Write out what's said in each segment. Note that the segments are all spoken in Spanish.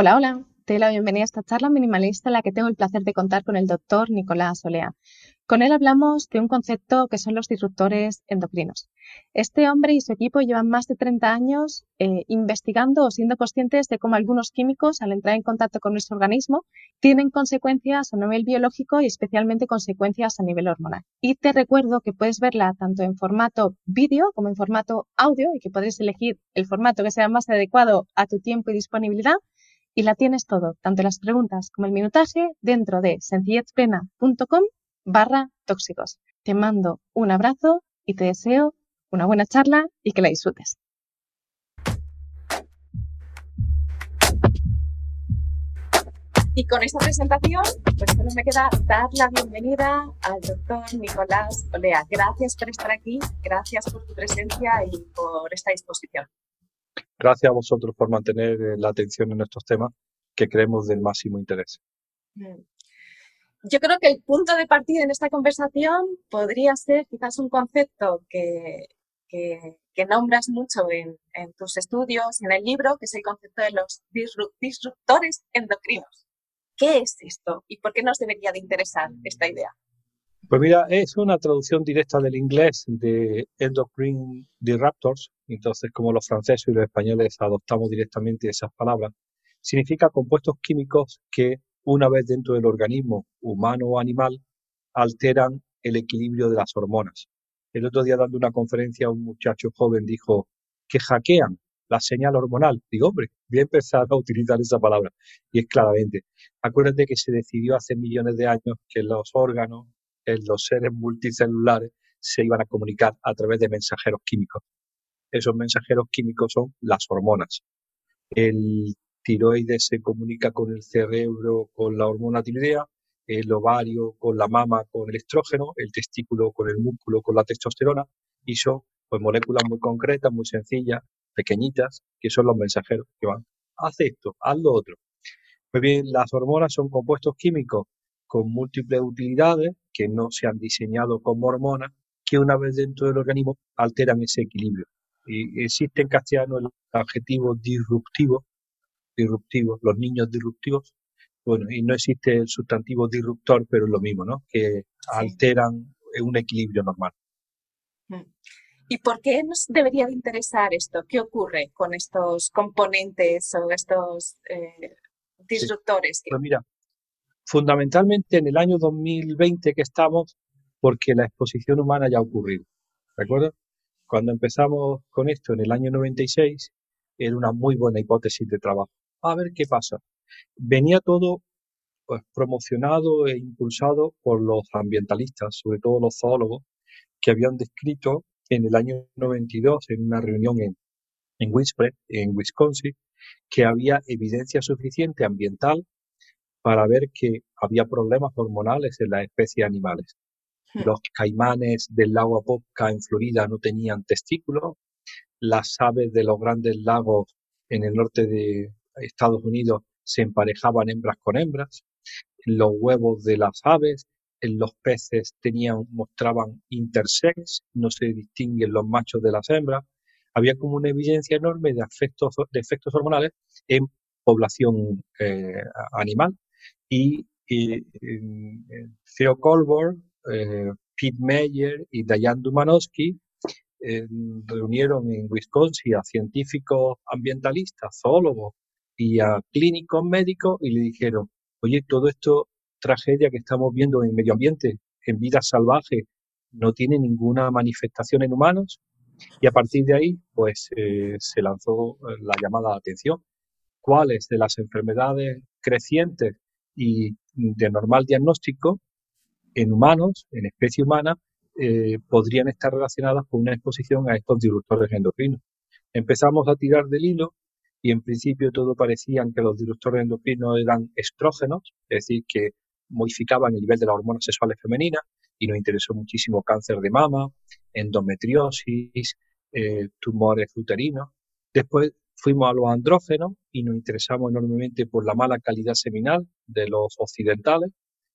Hola, hola. Te doy la bienvenida a esta charla minimalista en la que tengo el placer de contar con el doctor Nicolás Olea. Con él hablamos de un concepto que son los disruptores endocrinos. Este hombre y su equipo llevan más de 30 años eh, investigando o siendo conscientes de cómo algunos químicos, al entrar en contacto con nuestro organismo, tienen consecuencias a nivel biológico y especialmente consecuencias a nivel hormonal. Y te recuerdo que puedes verla tanto en formato vídeo como en formato audio y que podréis elegir el formato que sea más adecuado a tu tiempo y disponibilidad y la tienes todo, tanto las preguntas como el minutaje, dentro de sencillezplena.com barra tóxicos. Te mando un abrazo y te deseo una buena charla y que la disfrutes. Y con esta presentación, pues solo me queda dar la bienvenida al doctor Nicolás Olea. Gracias por estar aquí, gracias por tu presencia y por esta disposición. Gracias a vosotros por mantener eh, la atención en estos temas que creemos del máximo interés. Yo creo que el punto de partida en esta conversación podría ser quizás un concepto que, que, nombras mucho en, en, tus estudios, en el libro, que es el concepto de los disruptores endocrinos. ¿Qué es esto y por qué nos debería de interesar esta idea? Pues mira, es una traducción directa del inglés de endocrine disruptors, entonces como los franceses y los españoles adoptamos directamente esas palabras, significa compuestos químicos que una vez dentro del organismo humano o animal alteran el equilibrio de las hormonas. El otro día dando una conferencia un muchacho joven dijo que hackean la señal hormonal. Digo, hombre, voy a empezar a utilizar esa palabra. Y es claramente, acuérdate que se decidió hace millones de años que los órganos, los seres multicelulares se iban a comunicar a través de mensajeros químicos. Esos mensajeros químicos son las hormonas. El tiroides se comunica con el cerebro con la hormona tiroidea, el ovario con la mama con el estrógeno, el testículo con el músculo con la testosterona y son pues moléculas muy concretas, muy sencillas, pequeñitas, que son los mensajeros que van, haz esto, haz lo otro. Pues bien, las hormonas son compuestos químicos con múltiples utilidades que no se han diseñado como hormonas, que una vez dentro del organismo alteran ese equilibrio. Y existe en castellano el adjetivo disruptivo, disruptivo, los niños disruptivos, bueno, y no existe el sustantivo disruptor, pero es lo mismo, ¿no? Que alteran un equilibrio normal. Mm. ¿Y por qué nos debería de interesar esto? ¿Qué ocurre con estos componentes o estos eh, disruptores? Pues mira, fundamentalmente en el año 2020 que estamos, porque la exposición humana ya ha ocurrido. ¿De acuerdo? Cuando empezamos con esto en el año 96, era una muy buena hipótesis de trabajo. A ver qué pasa. Venía todo pues, promocionado e impulsado por los ambientalistas, sobre todo los zoólogos, que habían descrito en el año 92, en una reunión en, en en Wisconsin, que había evidencia suficiente ambiental para ver que había problemas hormonales en las especies animales. Hmm. Los caimanes del lago Apopka en Florida no tenían testículos, las aves de los grandes lagos en el norte de Estados Unidos se emparejaban hembras con hembras, los huevos de las aves, en los peces tenían, mostraban intersex, no se distinguen los machos de las hembras. Había como una evidencia enorme de, efectos, de efectos hormonales en población eh, animal y, Theo Colborn, eh, Pete Meyer y Diane Dumanowski eh, reunieron en Wisconsin a científicos ambientalistas, zoólogos y a clínicos médicos y le dijeron, oye, todo esto tragedia que estamos viendo en medio ambiente, en vida salvaje, no tiene ninguna manifestación en humanos. Y a partir de ahí, pues eh, se lanzó la llamada de atención. ¿Cuáles de las enfermedades crecientes y de normal diagnóstico en humanos, en especie humana, eh, podrían estar relacionadas con una exposición a estos disruptores endocrinos. Empezamos a tirar del hilo y en principio todo parecían que los disruptores endocrinos eran estrógenos, es decir, que modificaban el nivel de las hormonas sexuales femeninas y nos interesó muchísimo cáncer de mama, endometriosis, eh, tumores uterinos. Después fuimos a los andrógenos y nos interesamos enormemente por la mala calidad seminal de los occidentales.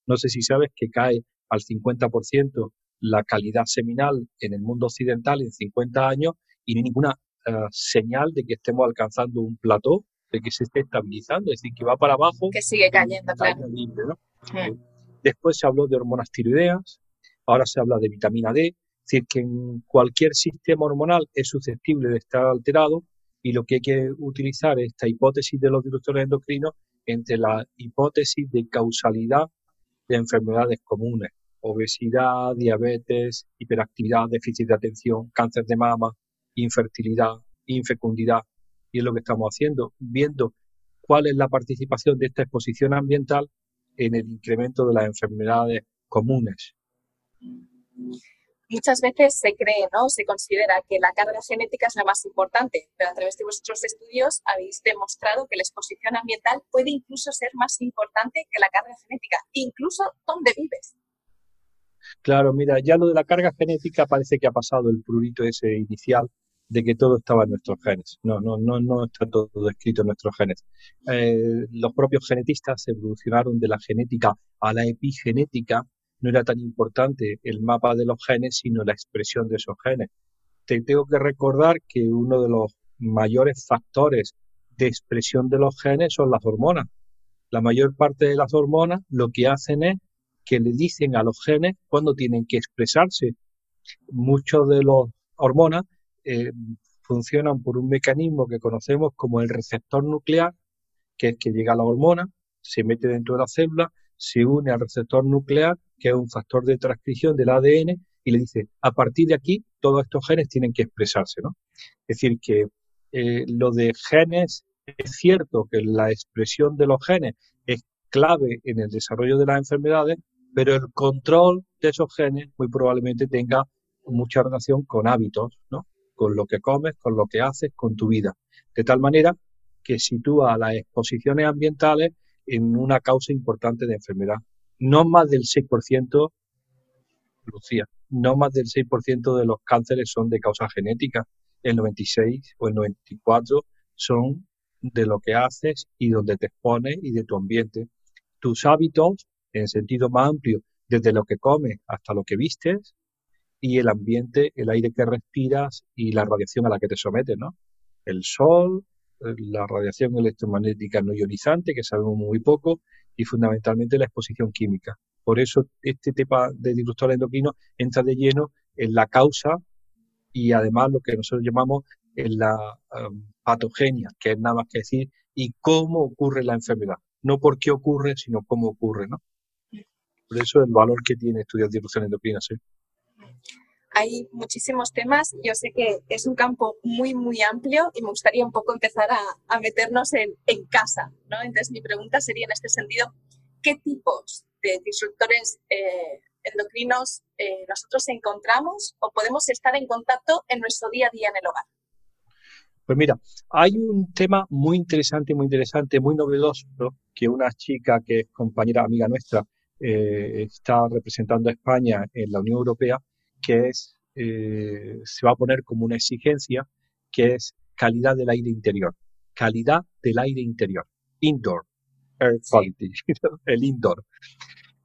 No sé si sabes que cae al 50% la calidad seminal en el mundo occidental en 50 años y no hay ninguna eh, señal de que estemos alcanzando un plató de que se esté estabilizando, es decir, que va para abajo. Que sigue cayendo, claro. Mm. Después se habló de hormonas tiroideas, ahora se habla de vitamina D, es decir, que en cualquier sistema hormonal es susceptible de estar alterado y lo que hay que utilizar es esta hipótesis de los directores endocrinos entre la hipótesis de causalidad de enfermedades comunes, obesidad, diabetes, hiperactividad, déficit de atención, cáncer de mama, infertilidad, infecundidad, y es lo que estamos haciendo, viendo cuál es la participación de esta exposición ambiental en el incremento de las enfermedades comunes. Muchas veces se cree, ¿no? Se considera que la carga genética es la más importante, pero a través de vuestros estudios habéis demostrado que la exposición ambiental puede incluso ser más importante que la carga genética, incluso donde vives. Claro, mira, ya lo de la carga genética parece que ha pasado el prurito ese inicial de que todo estaba en nuestros genes. No, no, no, no está todo escrito en nuestros genes. Eh, los propios genetistas evolucionaron de la genética a la epigenética. No era tan importante el mapa de los genes, sino la expresión de esos genes. Te tengo que recordar que uno de los mayores factores de expresión de los genes son las hormonas. La mayor parte de las hormonas lo que hacen es que le dicen a los genes cuándo tienen que expresarse. Muchos de las hormonas eh, funcionan por un mecanismo que conocemos como el receptor nuclear, que es que llega la hormona, se mete dentro de la célula, se une al receptor nuclear, que es un factor de transcripción del ADN, y le dice, a partir de aquí, todos estos genes tienen que expresarse, ¿no? Es decir, que eh, lo de genes, es cierto que la expresión de los genes es clave en el desarrollo de las enfermedades, pero el control de esos genes muy probablemente tenga mucha relación con hábitos, ¿no? con lo que comes, con lo que haces, con tu vida. De tal manera que sitúa a las exposiciones ambientales en una causa importante de enfermedad. No más del 6%, Lucía, no más del 6% de los cánceres son de causa genética. El 96 o el 94 son de lo que haces y donde te expones y de tu ambiente. Tus hábitos, en sentido más amplio, desde lo que comes hasta lo que vistes, y el ambiente, el aire que respiras y la radiación a la que te sometes, ¿no? El sol, la radiación electromagnética no ionizante, que sabemos muy poco, y fundamentalmente la exposición química. Por eso este tema de disruptor endocrino entra de lleno en la causa y además lo que nosotros llamamos en la um, patogenia, que es nada más que decir y cómo ocurre la enfermedad. No por qué ocurre, sino cómo ocurre, ¿no? Por eso el valor que tiene estudiar disrupción endocrina, sí hay muchísimos temas. Yo sé que es un campo muy, muy amplio y me gustaría un poco empezar a, meternos en, casa. ¿no? Entonces, mi pregunta sería en este sentido, ¿qué tipos de disruptores eh, endocrinos eh, nosotros encontramos o podemos estar en contacto en nuestro día a día en el hogar? Pues mira, hay un tema muy interesante, muy interesante, muy novedoso, que una chica que es compañera amiga nuestra eh, está representando a España en la Unión Europea que es, eh, se va a poner como una exigencia, que es calidad del aire interior. Calidad del aire interior. Indoor. Air quality. el indoor.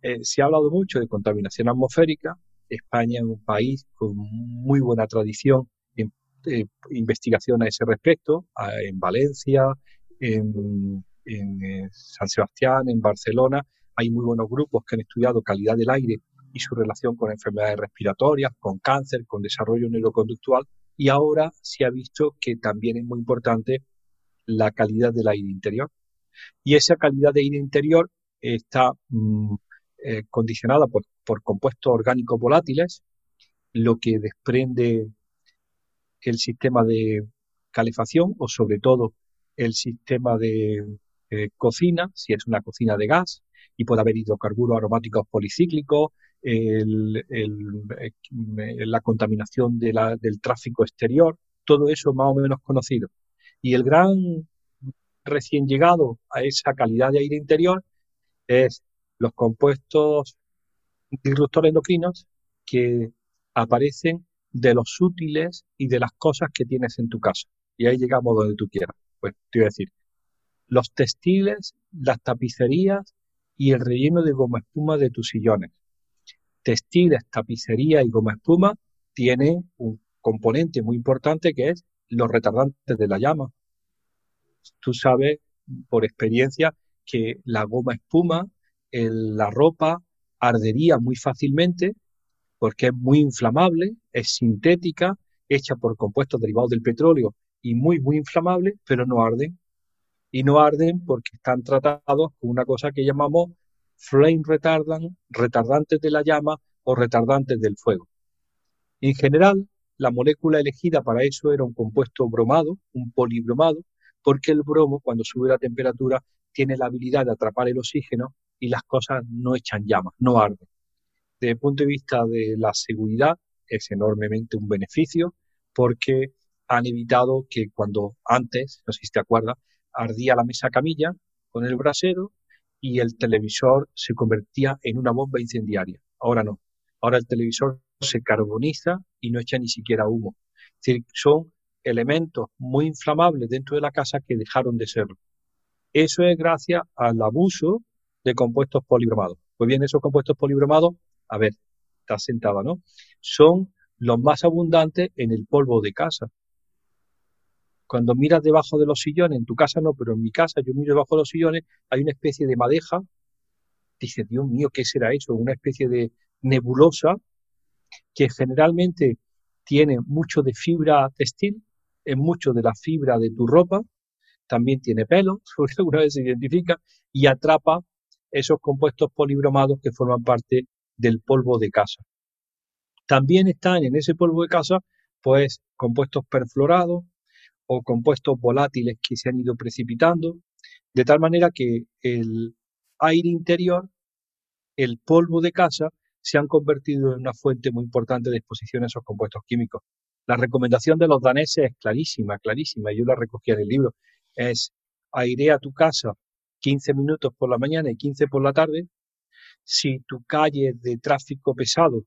Eh, se ha hablado mucho de contaminación atmosférica. España es un país con muy buena tradición en eh, investigación a ese respecto, en Valencia, en, en San Sebastián, en Barcelona. Hay muy buenos grupos que han estudiado calidad del aire y su relación con enfermedades respiratorias, con cáncer, con desarrollo neuroconductual. Y ahora se ha visto que también es muy importante la calidad del aire interior. Y esa calidad de aire interior está mm, eh, condicionada por, compuestos orgánicos volátiles, lo que desprende el sistema de calefacción o sobre todo el sistema de eh, cocina, si es una cocina de gas, y puede haber hidrocarburos aromáticos policíclicos, el, eh, la contaminación del tráfico exterior, todo eso más o menos conocido. Y el gran recién llegado a esa calidad de aire interior es los compuestos disruptores endocrinos que aparecen de los útiles y de las cosas que tienes en tu casa. Y ahí llegamos donde tú quieras. Pues te voy a decir, los textiles, las tapicerías y el relleno de goma espuma de tus sillones textiles, tapicería y goma espuma tiene un componente muy importante que es los retardantes de la llama. tú sabes por experiencia que la goma espuma, la ropa ardería muy fácilmente porque es muy inflamable, es sintética, hecha por compuestos derivados del petróleo y muy, muy inflamable, pero no arden. Y no arden porque están tratados con una cosa que llamamos flame retardant, retardantes de la llama o retardantes del fuego. En general, la molécula elegida para eso era un compuesto bromado, un polibromado, porque el bromo, cuando sube la temperatura, tiene la habilidad de atrapar el oxígeno y las cosas no echan llamas, no arden. Desde el punto de vista de la seguridad, es enormemente un beneficio porque han evitado que cuando antes, no sé si te acuerdas, ardía la mesa camilla con el brasero y el televisor se convertía en una bomba incendiaria. Ahora no. Ahora el televisor se carboniza y no echa ni siquiera humo. Es decir, son elementos muy inflamables dentro de la casa que dejaron de serlo. Eso es gracias al abuso de compuestos polibromados. Pues bien, esos compuestos polibromados, a ver, está sentada, ¿no? Son los más abundantes en el polvo de casa. Cuando miras debajo de los sillones, en tu casa no, pero en mi casa yo miro debajo de los sillones, hay una especie de madeja. Dices, Dios mío, ¿qué será eso? Una especie de nebulosa que generalmente tiene mucho de fibra textil, es mucho de la fibra de tu ropa, también tiene pelo, porque alguna vez se identifica, y atrapa esos compuestos polibromados que forman parte del polvo de casa. También están en ese polvo de casa, pues, compuestos perfluorados o compuestos volátiles que se han ido precipitando, de tal manera que el aire interior, el polvo de casa, se han convertido en una fuente muy importante de exposición a esos compuestos químicos. La recomendación de los daneses es clarísima, clarísima, yo la recogí en el libro, es airea tu casa 15 minutos por la mañana y 15 por la tarde. Si tu calle de tráfico pesado,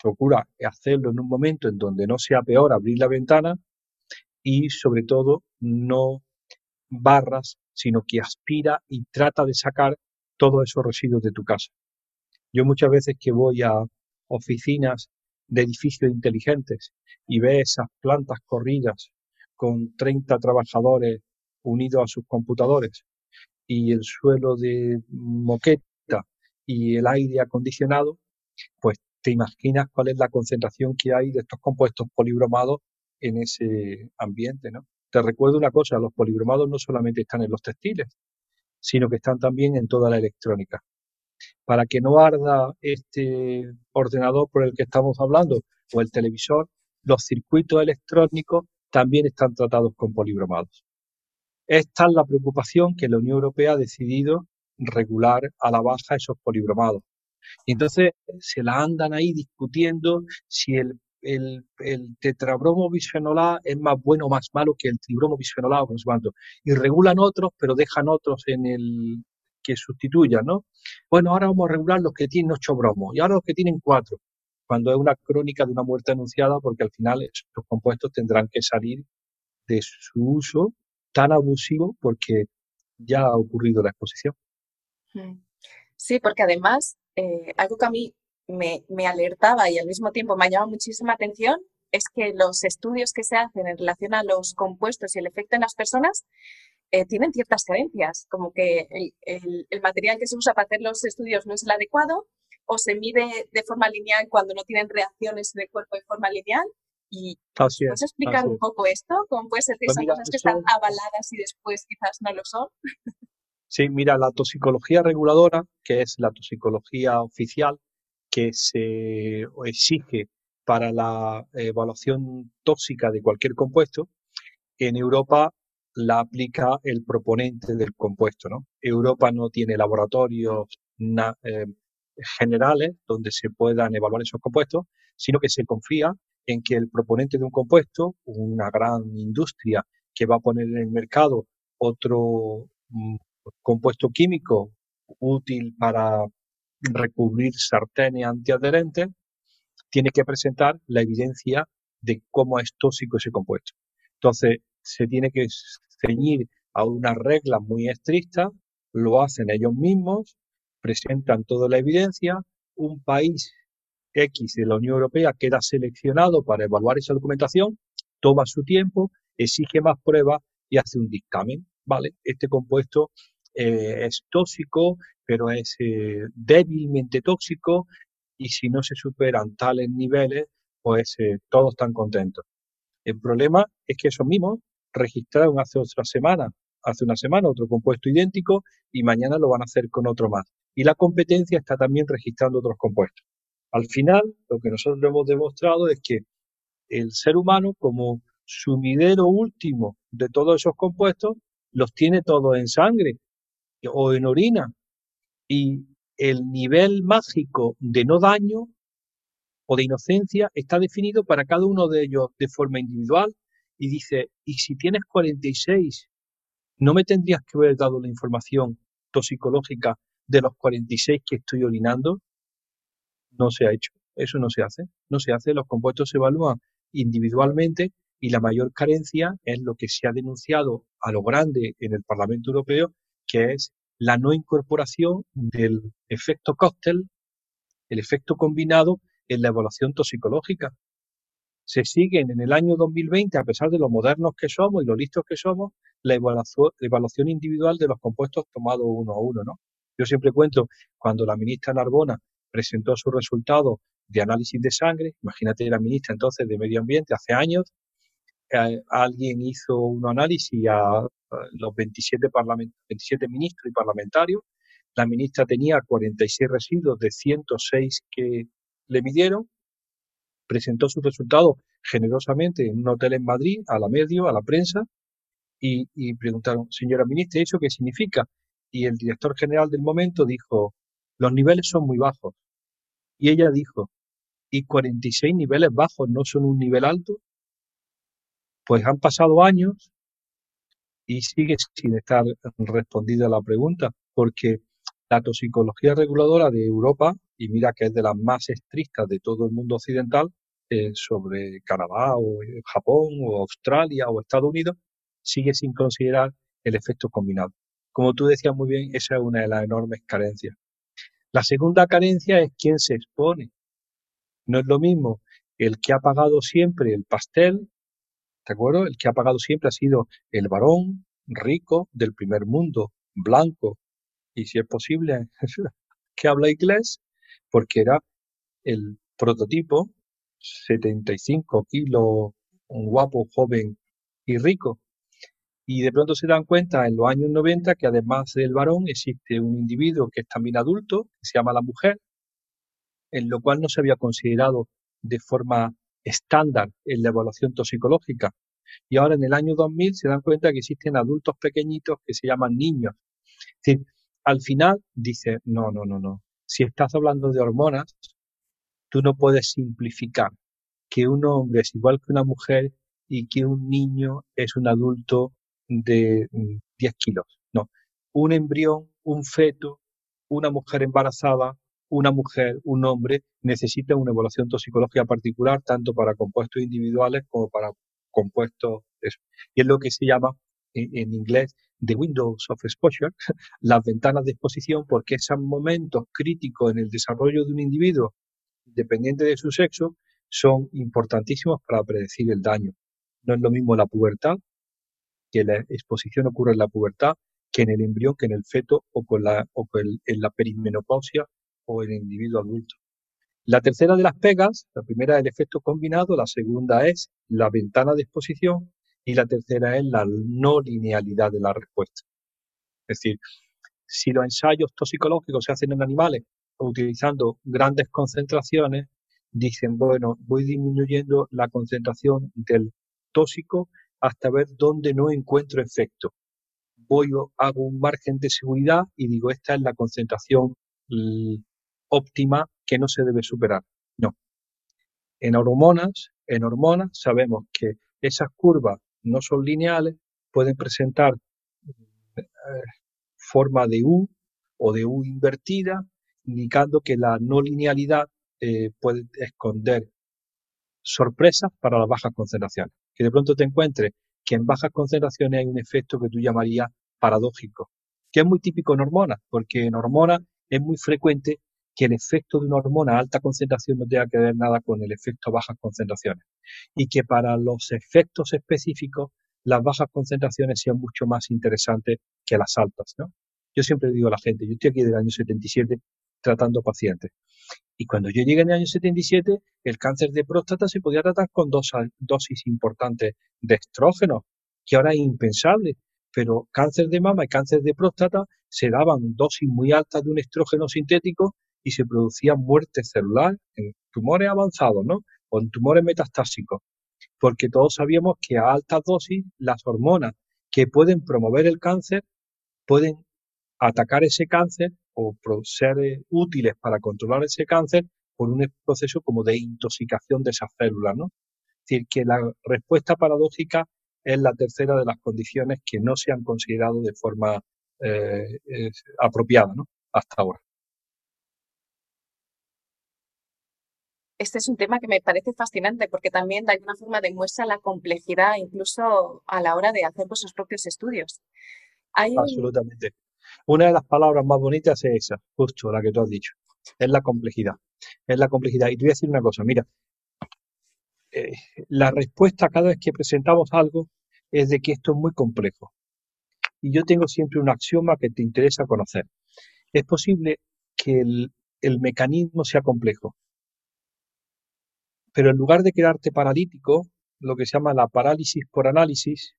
procura hacerlo en un momento en donde no sea peor abrir la ventana y sobre todo no barras, sino que aspira y trata de sacar todos esos residuos de tu casa. Yo muchas veces que voy a oficinas de edificios inteligentes y ve esas plantas corridas con 30 trabajadores unidos a sus computadores y el suelo de moqueta y el aire acondicionado, pues te imaginas cuál es la concentración que hay de estos compuestos polibromados en ese ambiente, ¿no? Te recuerdo una cosa, los polibromados no solamente están en los textiles, sino que están también en toda la electrónica. Para que no arda este ordenador por el que estamos hablando o el televisor, los circuitos electrónicos también están tratados con polibromados. Es tal la preocupación que la Unión Europea ha decidido regular a la baja esos polibromados. Y entonces se la andan ahí discutiendo si el, el, el tetrabromo bisfenol A es más bueno o más malo que el tribromo bisfenol A o Y regulan otros, pero dejan otros en el que sustituyan, ¿no? Bueno, ahora vamos a regular los que tienen ocho bromos y ahora los que tienen cuatro, cuando es una crónica de una muerte anunciada, porque al final estos compuestos tendrán que salir de su uso tan abusivo porque ya ha ocurrido la exposición. Mm. Sí, porque además, eh, algo que a mí me, alertaba y al mismo tiempo me ha llamado muchísima atención es que los estudios que se hacen en relación a los compuestos y el efecto en las personas eh, tienen ciertas carencias, como que el, el, material que se usa para hacer los estudios no es el adecuado o se mide de forma lineal cuando no tienen reacciones en el cuerpo de forma lineal y ¿puedes explicar un poco esto? ¿Cómo puede ser que pues cosas que están avaladas y después quizás no lo son? Sí, mira, la toxicología reguladora, que es la toxicología oficial que se exige para la evaluación tóxica de cualquier compuesto, en Europa la aplica el proponente del compuesto. ¿no? Europa no tiene laboratorios eh, generales donde se puedan evaluar esos compuestos, sino que se confía en que el proponente de un compuesto, una gran industria que va a poner en el mercado otro mm, compuesto químico útil para recubrir sartenes antiadherentes, tiene que presentar la evidencia de cómo es tóxico ese compuesto. Entonces, se tiene que ceñir a unas reglas muy estrictas, lo hacen ellos mismos, presentan toda la evidencia, un país X de la Unión Europea queda seleccionado para evaluar esa documentación, toma su tiempo, exige más pruebas y hace un dictamen. vale, este compuesto eh, es tóxico, pero es eh, débilmente tóxico y si no se superan tales niveles, pues eh, todos están contentos. El problema es que esos mismos registraron hace otra semana, hace una semana otro compuesto idéntico y mañana lo van a hacer con otro más. Y la competencia está también registrando otros compuestos. Al final, lo que nosotros hemos demostrado es que el ser humano, como sumidero último de todos esos compuestos, los tiene todos en sangre o en orina. Y el nivel mágico de no daño o de inocencia está definido para cada uno de ellos de forma individual y dice, y si tienes 46, ¿no me tendrías que haber dado la información toxicológica de los 46 que estoy orinando? No se ha hecho, eso no se hace, no se hace, los compuestos se evalúan individualmente y la mayor carencia es lo que se ha denunciado a lo grande en el Parlamento Europeo, que es la no incorporación del efecto cóctel, el efecto combinado en la evaluación toxicológica. Se siguen en el año 2020, a pesar de lo modernos que somos y lo listos que somos, la evaluación, individual de los compuestos tomados uno a uno. ¿no? Yo siempre cuento, cuando la ministra Narbona presentó sus resultados de análisis de sangre, imagínate la ministra entonces de Medio Ambiente hace años, alguien hizo un análisis a, los 27, 27 ministros y parlamentarios, la ministra tenía 46 residuos de 106 que le midieron, presentó sus resultados generosamente en un hotel en Madrid, a la medio, a la prensa, y, y preguntaron, señora ministra, ¿eso qué significa? Y el director general del momento dijo, los niveles son muy bajos. Y ella dijo, ¿y 46 niveles bajos no son un nivel alto? Pues han pasado años y sigue sin estar respondida la pregunta, porque la toxicología reguladora de Europa, y mira que es de las más estrictas de todo el mundo occidental, eh, sobre Canadá o eh, Japón o Australia o Estados Unidos, sigue sin considerar el efecto combinado. Como tú decías muy bien, esa es una de las enormes carencias. La segunda carencia es quién se expone. No es lo mismo el que ha pagado siempre el pastel, ¿de acuerdo? El que ha pagado siempre ha sido el varón rico del primer mundo, blanco, y si es posible, que habla inglés, porque era el prototipo, 75 kilos, un guapo, joven y rico. Y de pronto se dan cuenta en los años 90 que además del varón existe un individuo que es también adulto, que se llama la mujer, en lo cual no se había considerado de forma estándar en la evaluación toxicológica. Y ahora en el año 2000 se dan cuenta que existen adultos pequeñitos que se llaman niños. Al final dice, no, no, no, no. Si estás hablando de hormonas, tú no puedes simplificar que un hombre es igual que una mujer y que un niño es un adulto de 10 mm, kilos. No, un embrión, un feto, una mujer embarazada, una mujer, un hombre, necesita una evaluación toxicológica particular tanto para compuestos individuales como para compuestos. Y es lo que se llama en inglés de Windows of Exposure, las ventanas de exposición, porque esos momentos críticos en el desarrollo de un individuo, independiente de su sexo, son importantísimos para predecir el daño. No es lo mismo la pubertad, que la exposición ocurre en la pubertad, que en el embrión, que en el feto o, con la, o en la perimenopausia o el individuo adulto. La tercera de las pegas, la primera es el efecto combinado, la segunda es la ventana de exposición y la tercera es la no linealidad de la respuesta. Es decir, si los ensayos toxicológicos se hacen en animales utilizando grandes concentraciones, dicen, bueno, voy disminuyendo la concentración del tóxico hasta ver dónde no encuentro efecto. Voy, hago un margen de seguridad y digo, esta es la concentración óptima que no se debe superar. No. En hormonas, en hormonas sabemos que esas curvas no son lineales, pueden presentar eh, forma de U o de U invertida, indicando que la no linealidad eh, puede esconder sorpresas para las bajas concentraciones. Que de pronto te encuentres que en bajas concentraciones hay un efecto que tú llamarías paradójico, que es muy típico en hormonas, porque en hormonas es muy frecuente que el efecto de una hormona a alta concentración no tenga que ver nada con el efecto a bajas concentraciones y que para los efectos específicos las bajas concentraciones sean mucho más interesantes que las altas. Yo siempre digo a la gente, yo estoy aquí del año 77 tratando pacientes. Y cuando yo llegué en el año 77, el cáncer de próstata se podía tratar con dos dosis importantes de estrógenos, que ahora es impensable. Pero cáncer de mama y cáncer de próstata se daban dosis muy altas de un estrógeno sintético y se producía muerte celular en tumores avanzados, ¿no? O en tumores metastásicos. Porque todos sabíamos que a altas dosis las hormonas que pueden promover el cáncer pueden atacar ese cáncer o ser eh, útiles para controlar ese cáncer por un proceso como de intoxicación de esas células, ¿no? Es decir, que la respuesta paradójica es la tercera de las condiciones que no se han considerado de forma eh, apropiada, ¿no? Hasta ahora. Este es un tema que me parece fascinante porque también de alguna forma demuestra la complejidad incluso a la hora de hacer vuestros propios estudios. Absolutamente. Una de las palabras más bonitas es esa, justo la que tú has dicho. Es la complejidad. Es la complejidad. Y te voy a decir una cosa, mira, eh, la respuesta cada vez que presentamos algo es de que esto es muy complejo. Y yo tengo siempre un axioma que te interesa conocer. Es posible que el mecanismo sea complejo, pero en lugar de quedarte paralítico, lo que se llama la parálisis por análisis,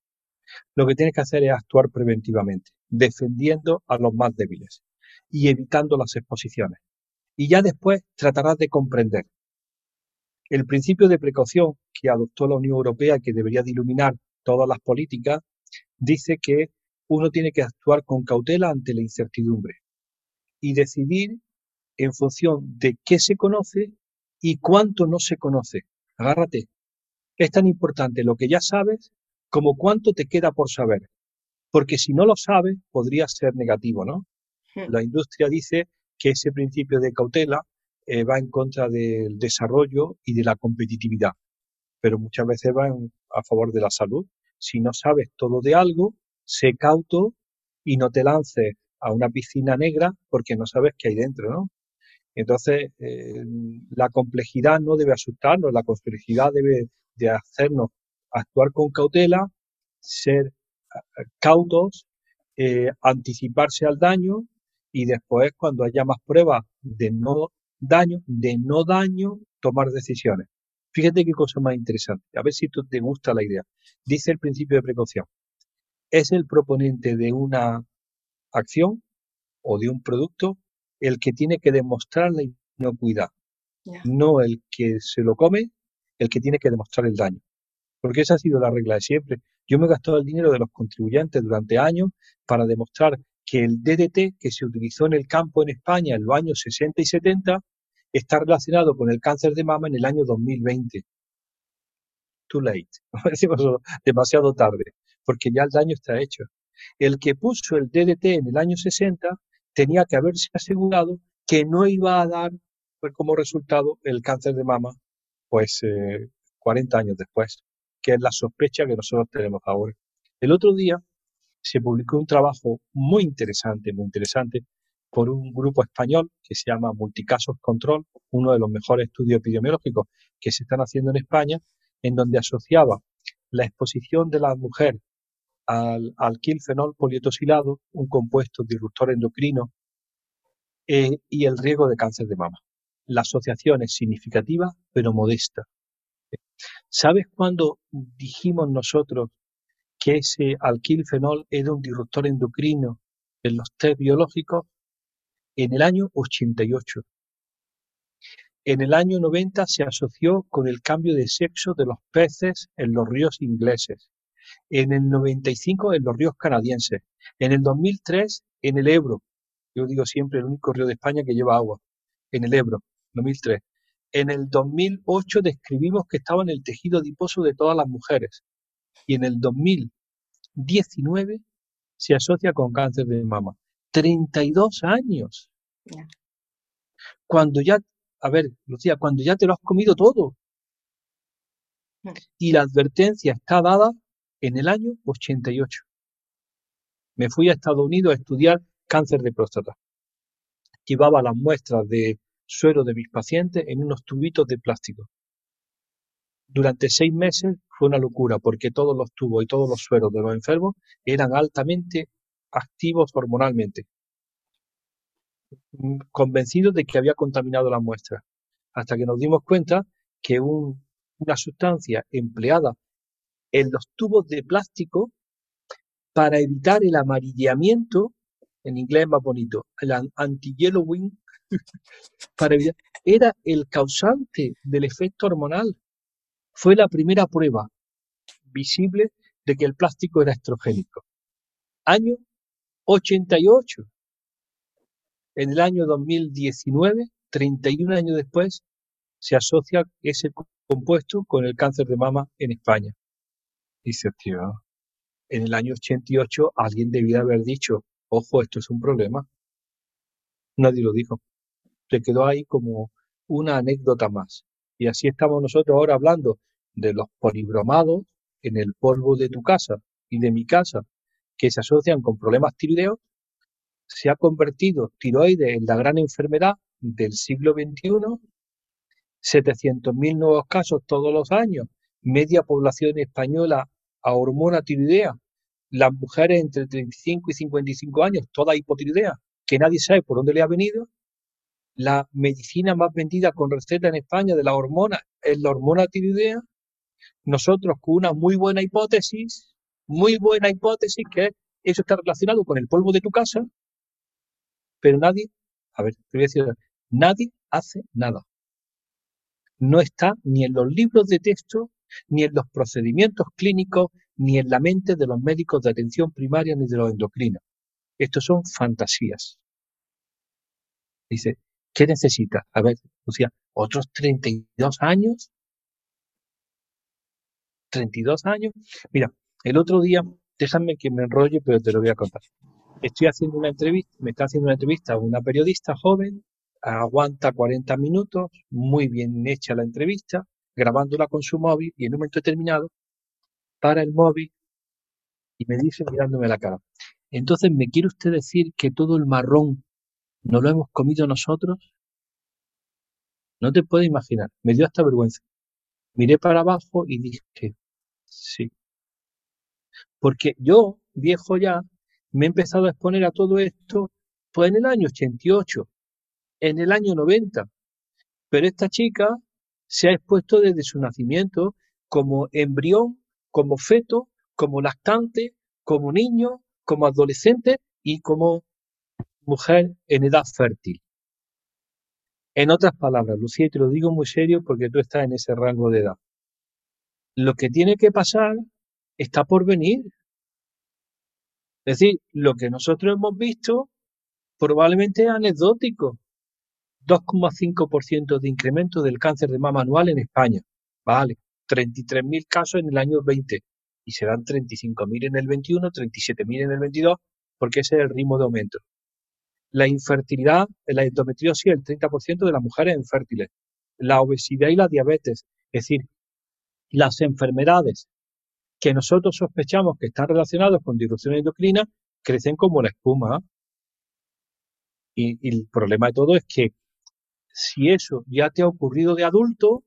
lo que tienes que hacer es actuar preventivamente, defendiendo a los más débiles y evitando las exposiciones. Y ya después tratarás de comprender. El principio de precaución que adoptó la Unión Europea que debería de iluminar todas las políticas, dice que uno tiene que actuar con cautela ante la incertidumbre y decidir en función de qué se conoce y cuánto no se conoce. Agárrate. Es tan importante lo que ya sabes como cuánto te queda por saber. Porque si no lo sabes, podría ser negativo, ¿no? Hmm. La industria dice que ese principio de cautela eh, va en contra del desarrollo y de la competitividad, pero muchas veces va a favor de la salud. Si no sabes todo de algo, sé cauto y no te lances a una piscina negra porque no sabes qué hay dentro, ¿no? Entonces, eh, la complejidad no debe asustarnos, la complejidad debe de hacernos actuar con cautela, ser cautos, eh, anticiparse al daño y después, cuando haya más pruebas de no daño, de no daño, tomar decisiones. Fíjate qué cosa más interesante. A ver si tú te gusta la idea. Dice el principio de precaución. Es el proponente de una acción o de un producto el que tiene que demostrar la inocuidad, no el que se lo come, el que tiene que demostrar el daño porque esa ha sido la regla de siempre. Yo me he gastado el dinero de los contribuyentes durante años para demostrar que el DDT que se utilizó en el campo en España en los años 60 y 70 está relacionado con el cáncer de mama en el año 2020. Too late, demasiado tarde, porque ya el daño está hecho. El que puso el DDT en el año 60 tenía que haberse asegurado que no iba a dar pues, como resultado el cáncer de mama pues 40 eh, años después que es la sospecha que nosotros tenemos ahora. El otro día se publicó un trabajo muy interesante, muy interesante, por un grupo español que se llama Multicasos Control, uno de los mejores estudios epidemiológicos que se están haciendo en España, en donde asociaba la exposición de la mujer al alquilfenol polietosilado, un compuesto disruptor endocrino, eh, y el riesgo de cáncer de mama. La asociación es significativa, pero modesta. ¿Sabes cuándo dijimos nosotros que ese alquilfenol era un disruptor endocrino en los test biológicos? En el año 88. En el año 90 se asoció con el cambio de sexo de los peces en los ríos ingleses. En el 95 en los ríos canadienses. En el 2003 en el Ebro. Yo digo siempre el único río de España que lleva agua. En el Ebro, 2003. En el 2008 describimos que estaba en el tejido adiposo de todas las mujeres y en el 2019 se asocia con cáncer de mama. 32 años. Cuando ya, a ver, Lucía, cuando ya te lo has comido todo. Mm. Y la advertencia está dada en el año 88. Me fui a Estados Unidos a estudiar cáncer de próstata. Llevaba las muestras de suero de mis pacientes en unos tubitos de plástico. durante seis meses fue una locura porque todos los tubos y todos los sueros de los enfermos eran altamente activos hormonalmente, mm, convencidos de que había contaminado la muestra, hasta que nos dimos cuenta que una sustancia empleada en los tubos de plástico para evitar el amarillamiento, en inglés más bonito, el anti-yellowing, para era el causante del efecto hormonal. Fue la primera prueba visible de que el plástico era estrogénico. Año 88. En el año 2019, 31 años después, se asocia ese compuesto con el cáncer de mama en España. Tío, en el año 88 alguien debía haber dicho, ojo, esto es un problema. Nadie lo dijo. Se quedó ahí como una anécdota más. Y así estamos nosotros ahora hablando de los polibromados en el polvo de tu casa y de mi casa que se asocian con problemas tiroideos, se ha convertido tiroides en la gran enfermedad del siglo XXI, 700.000 nuevos casos todos los años, media población española a hormona tiroidea, las mujeres entre 35 y 55 años, toda hipotiroidea, que nadie sabe por dónde le ha venido, la medicina más vendida con receta en España de la hormona es la hormona tiroidea, nosotros con una muy buena hipótesis, muy buena hipótesis, que eso está relacionado con el polvo de tu casa, pero nadie, a ver, te voy a decir, nadie hace nada. No está ni en los libros de texto, ni en los procedimientos clínicos, ni en la mente de los médicos de atención primaria, ni de los endocrinos. Estos son fantasías. Dice, ¿qué necesita? A ver, Lucía, ¿otros 32 años? 32 años. Mira, el otro día, déjame que me enrolle, pero te lo voy a contar. Estoy haciendo una entrevista, me está haciendo una entrevista a una periodista joven, aguanta 40 minutos, muy bien hecha la entrevista, grabándola con su móvil y en un momento determinado para el móvil y me dice mirándome la cara. Entonces, ¿me quiere usted decir que todo el marrón no lo hemos comido nosotros? No te puedes imaginar, me dio hasta vergüenza. Miré para abajo y dije, sí. Porque yo, viejo ya, me he empezado a exponer a todo esto pues en el año 88, en el año 90. Pero esta chica se ha expuesto desde su nacimiento como embrión, como feto, como lactante, como niño, como adolescente y como mujer en edad fértil. En otras palabras, Lucía, y te lo digo muy serio porque tú estás en ese rango de edad. Lo que tiene que pasar está por venir. Es decir, lo que nosotros hemos visto probablemente es anecdótico. 2,5% de incremento del cáncer de mama anual en España. Vale, 33.000 casos en el año 20 y serán 35.000 en el 21, 37.000 en el 22, porque ese es el ritmo de aumento. La infertilidad, la endometriosis, el 30% de las mujeres infértiles. La obesidad y la diabetes, es decir, las enfermedades que nosotros sospechamos que están relacionadas con disrupción endocrina crecen como la espuma. Y, y, el problema de todo es que si eso ya te ha ocurrido de adulto,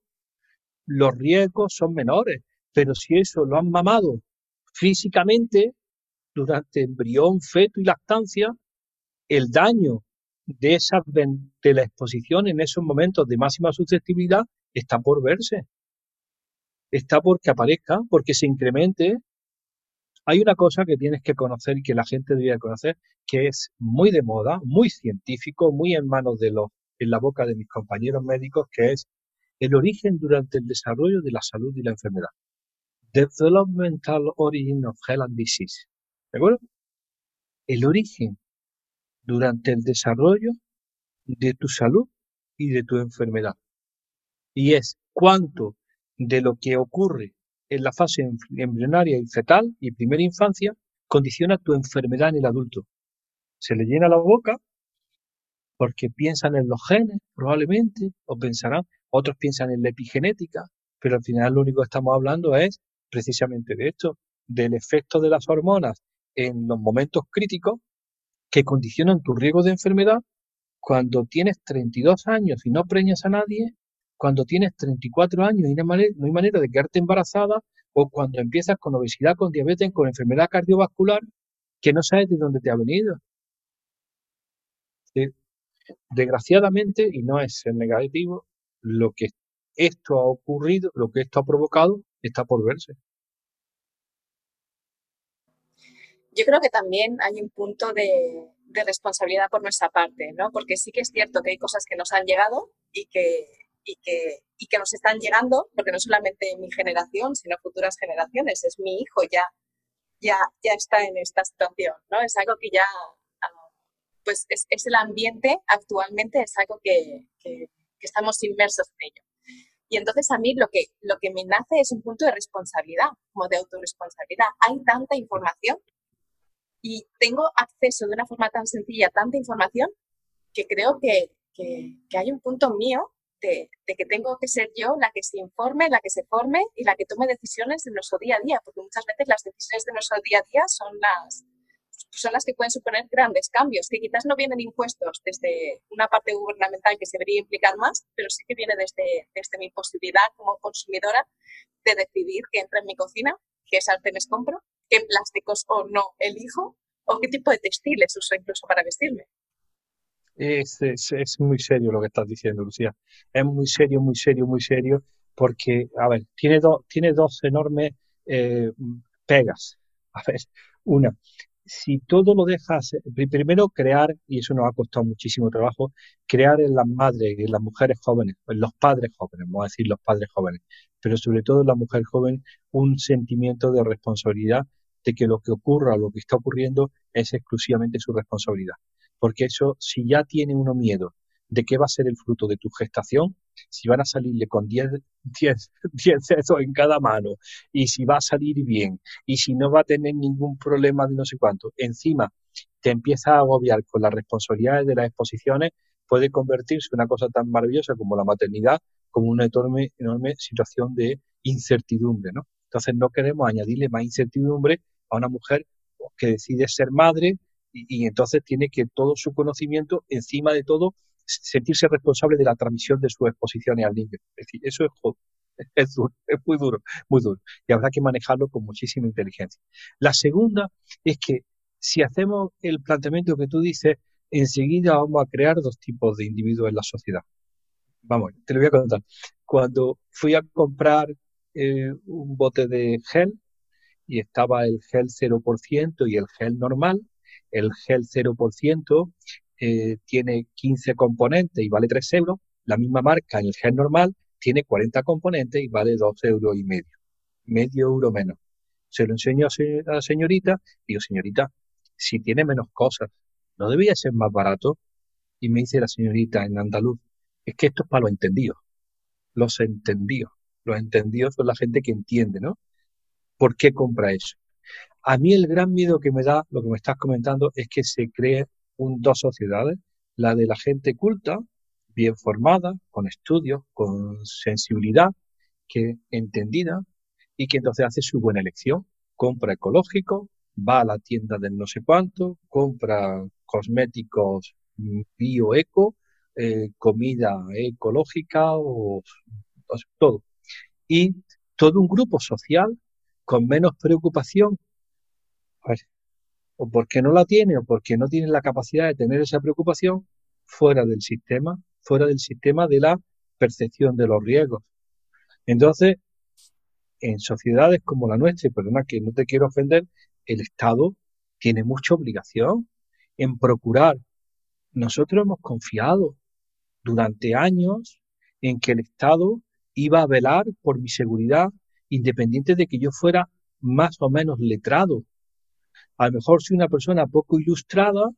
los riesgos son menores. Pero si eso lo han mamado físicamente durante embrión, feto y lactancia, el daño de, esa, de la exposición en esos momentos de máxima susceptibilidad está por verse. Está por que aparezca, porque se incremente. Hay una cosa que tienes que conocer y que la gente debería conocer, que es muy de moda, muy científico, muy en manos de los, en la boca de mis compañeros médicos, que es el origen durante el desarrollo de la salud y la enfermedad. Developmental Origin of Health and Disease. ¿De acuerdo? El origen durante el desarrollo de tu salud y de tu enfermedad. Y es cuánto de lo que ocurre en la fase embrionaria y fetal y primera infancia condiciona tu enfermedad en el adulto. Se le llena la boca porque piensan en los genes, probablemente, o pensarán, otros piensan en la epigenética, pero al final lo único que estamos hablando es precisamente de esto, del efecto de las hormonas en los momentos críticos que condicionan tu riesgo de enfermedad cuando tienes 32 años y no preñas a nadie, cuando tienes 34 años y no hay manera, no hay manera de quedarte embarazada o cuando empiezas con obesidad, con diabetes, con enfermedad cardiovascular, que no sabes de dónde te ha venido. Desgraciadamente, y no es ser negativo, lo que esto ha ocurrido, lo que esto ha provocado, está por verse. Yo creo que también hay un punto de, responsabilidad por nuestra parte, ¿no? Porque sí que es cierto que hay cosas que nos han llegado y que, y que, y que nos están llegando, porque no solamente mi generación, sino futuras generaciones, es mi hijo ya, ya, ya está en esta situación, ¿no? Es algo que ya, pues es, el ambiente actualmente, es algo que estamos inmersos en ello. Y entonces a mí lo que, lo que me nace es un punto de responsabilidad, como de autorresponsabilidad. Hay tanta información y tengo acceso de una forma tan sencilla a tanta información que creo que, que, hay un punto mío de, de, que tengo que ser yo la que se informe, la que se forme y la que tome decisiones de nuestro día a día, porque muchas veces las decisiones de nuestro día a día son las, son las que pueden suponer grandes cambios, que quizás no vienen impuestos desde una parte gubernamental que se debería implicar más, pero sí que viene desde, desde mi posibilidad como consumidora de decidir qué entra en mi cocina, qué sartenes compro, qué plásticos o no elijo, o qué tipo de textiles uso incluso para vestirme. Es, es, muy serio lo que estás diciendo, Lucía. Es muy serio, muy serio, muy serio, porque, a ver, tiene, tiene dos enormes eh, pegas. A ver, una, si todo lo dejas, primero crear, y eso nos ha costado muchísimo trabajo, crear en las madres, en las mujeres jóvenes, en los padres jóvenes, vamos a decir los padres jóvenes, pero sobre todo en la mujer joven, un sentimiento de responsabilidad de que lo que ocurra lo que está ocurriendo es exclusivamente su responsabilidad. Porque eso, si ya tiene uno miedo de qué va a ser el fruto de tu gestación, si van a salirle con 10, 10, 10 dedos en cada mano, y si va a salir bien, y si no va a tener ningún problema de no sé cuánto, encima te empieza a agobiar con las responsabilidades de las exposiciones, puede convertirse en una cosa tan maravillosa como la maternidad, como una enorme, enorme situación de incertidumbre, ¿no? Entonces no queremos añadirle más incertidumbre a una mujer que decide ser madre y entonces tiene que todo su conocimiento, encima de todo, sentirse responsable de la transmisión de sus exposiciones al niño. Es decir, eso es, es duro, es muy duro, muy duro. Y habrá que manejarlo con muchísima inteligencia. La segunda es que si hacemos el planteamiento que tú dices, enseguida vamos a crear dos tipos de individuos en la sociedad. Vamos, te lo voy a contar. Cuando fui a comprar eh, un bote de gel y estaba el gel 0% y el gel normal, el gel 0% eh, tiene 15 componentes y vale 3 euros, la misma marca en el gel normal tiene 40 componentes y vale 2 euros y medio, medio euro menos. Se lo enseño a la señorita, digo, señorita, si tiene menos cosas, ¿no debería ser más barato? Y me dice la señorita en andaluz, es que esto es para los entendidos, los entendidos. Los entendidos son la gente que entiende, ¿no? ¿Por qué compra eso? A mí el gran miedo que me da, lo que me estás comentando, es que se cree dos sociedades, la de la gente culta, bien formada, con estudios, con sensibilidad, que entendida y que entonces hace su buena elección. Compra ecológico, va a la tienda del no sé cuánto, compra cosméticos bioeco, eh, comida ecológica o, todo. Y todo un grupo social con menos preocupación. Pues, o porque no la tiene o porque no tiene la capacidad de tener esa preocupación fuera del sistema, fuera del sistema de la percepción de los riesgos. Entonces, en sociedades como la nuestra, y perdona que no te quiero ofender, el Estado tiene mucha obligación en procurar. Nosotros hemos confiado durante años en que el Estado iba a velar por mi seguridad, independiente de que yo fuera más o menos letrado a lo mejor soy una persona poco ilustrada,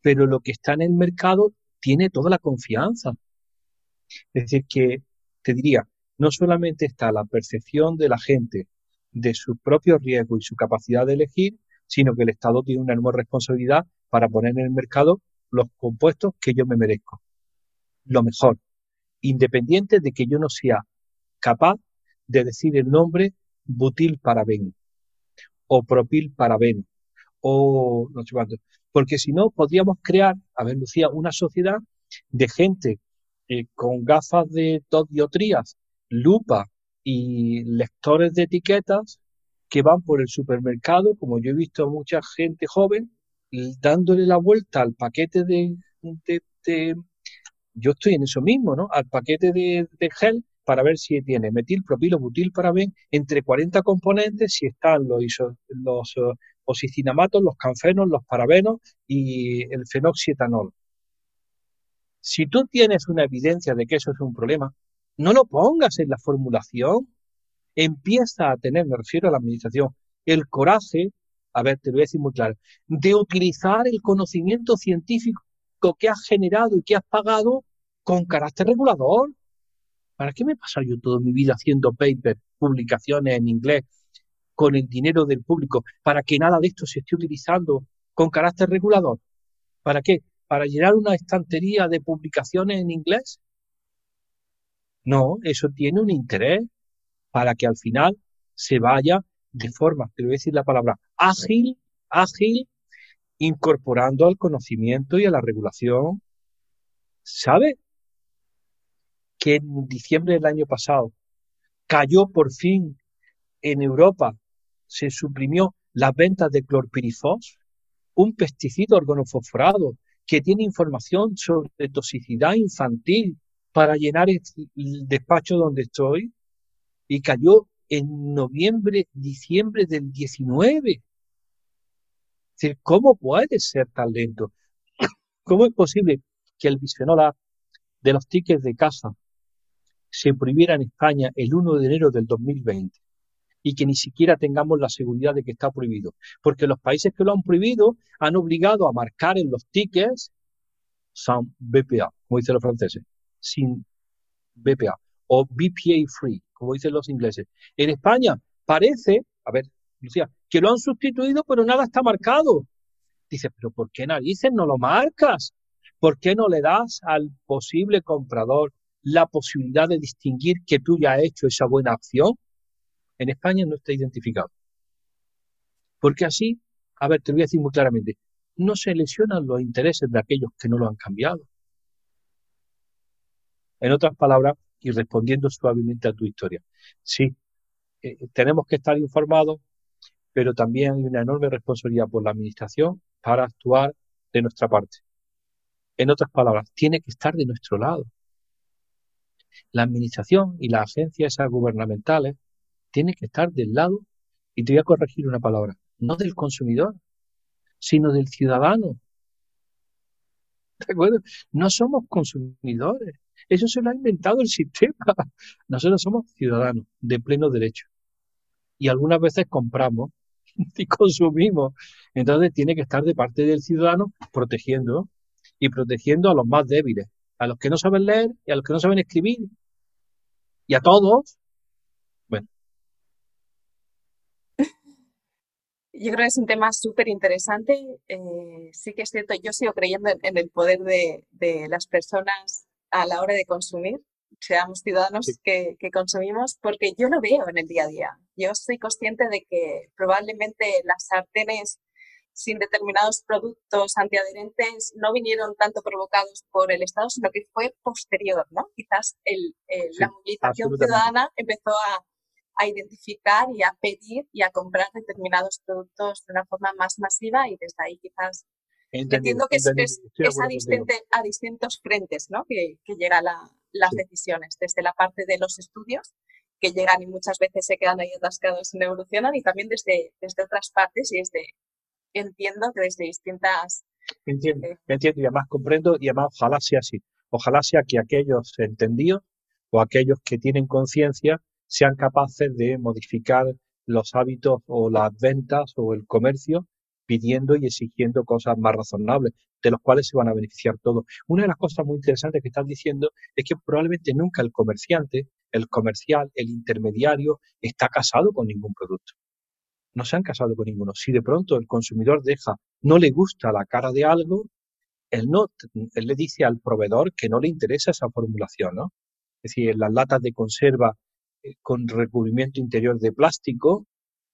pero lo que está en el mercado tiene toda la confianza. Es decir, que te diría, no solamente está la percepción de la gente de su propio riesgo y su capacidad de elegir, sino que el Estado tiene una enorme responsabilidad para poner en el mercado los compuestos que yo me merezco. Lo mejor, independiente de que yo no sea capaz de decir el nombre butil paraben o propil paraben o no sé cuánto. Porque si no, podríamos crear, a ver, Lucía, una sociedad de gente eh, con gafas de dos diotrías, lupa y lectores de etiquetas que van por el supermercado, como yo he visto a mucha gente joven, dándole la vuelta al paquete de, yo estoy en eso mismo, ¿no? Al paquete de, gel para ver si tiene metil, propilo, butil, paraben, entre 40 componentes, si están los, los osicinamatos, los canfenos, los parabenos y el fenoxietanol. Si tú tienes una evidencia de que eso es un problema, no lo pongas en la formulación. Empieza a tener, me refiero a la administración, el coraje, a ver, te lo voy a decir muy claro, de utilizar el conocimiento científico que has generado y que has pagado con carácter regulador. ¿Para qué me pasa yo toda mi vida haciendo papers, publicaciones en inglés, con el dinero del público, para que nada de esto se esté utilizando con carácter regulador? ¿Para qué? ¿Para llenar una estantería de publicaciones en inglés? No, eso tiene un interés para que al final se vaya de forma, te voy a decir la palabra, ágil, ágil, incorporando al conocimiento y a la regulación. ¿Sabe que en diciembre del año pasado cayó por fin en Europa, se suprimió las ventas de clorpirifos, un pesticida organofosforado que tiene información sobre toxicidad infantil para llenar el despacho donde estoy y cayó en noviembre, diciembre del 19. ¿Cómo puede ser tan lento? ¿Cómo es posible que el bisfenol A de los tickets de casa se prohibiera en España el 1 de enero del 2020 y que ni siquiera tengamos la seguridad de que está prohibido? Porque los países que lo han prohibido han obligado a marcar en los tickets son BPA, como dicen los franceses, sin BPA o BPA free, como dicen los ingleses. En España parece, a ver, Lucía, que lo han sustituido, pero nada está marcado. Dice, pero ¿por qué narices no lo marcas? ¿Por qué no le das al posible comprador la posibilidad de distinguir que tú ya has hecho esa buena acción? En España no está identificado. Porque así, a ver, te voy a decir muy claramente, no se lesionan los intereses de aquellos que no lo han cambiado. En otras palabras, y respondiendo suavemente a tu historia, sí, eh, tenemos que estar informados, pero también hay una enorme responsabilidad por la administración para actuar de nuestra parte. En otras palabras, tiene que estar de nuestro lado. La administración y las agencias gubernamentales tienen que estar del lado, y te voy a corregir una palabra, no del consumidor, sino del ciudadano. ¿De acuerdo? No somos consumidores. Eso se lo ha inventado el sistema. Nosotros somos ciudadanos de pleno derecho. Y algunas veces compramos y consumimos. Entonces tiene que estar de parte del ciudadano protegiendo y protegiendo a los más débiles, a los que no saben leer y a los que no saben escribir. Y a todos Yo creo que es un tema súper interesante. Eh, sí que es cierto, yo sigo creyendo en, el poder de, las personas a la hora de consumir, seamos ciudadanos que, consumimos, porque yo lo veo en el día a día. Yo soy consciente de que probablemente las sartenes sin determinados productos antiadherentes no vinieron tanto provocados por el Estado, sino que fue posterior, ¿no? Quizás la movilización ciudadana empezó a, a identificar y a pedir y a comprar determinados productos de una forma más masiva y desde ahí quizás entiendo que es, a, distintos frentes ¿no? que, que llegan las decisiones, desde la parte de los estudios que llegan y muchas veces se quedan ahí atascados y no evolucionan y también desde, desde otras partes y desde, entiendo que desde distintas... Entiendo, eh, entiendo y además comprendo y además ojalá sea así. Ojalá sea que aquellos entendidos o aquellos que tienen conciencia sean capaces de modificar los hábitos o las ventas o el comercio pidiendo y exigiendo cosas más razonables, de los cuales se van a beneficiar todos. Una de las cosas muy interesantes que están diciendo es que probablemente nunca el comerciante, el comercial, el intermediario está casado con ningún producto. No se han casado con ninguno. Si de pronto el consumidor deja, no le gusta la cara de algo, él no, él le dice al proveedor que no le interesa esa formulación, ¿no? Es decir, las latas de conserva con recubrimiento interior de plástico,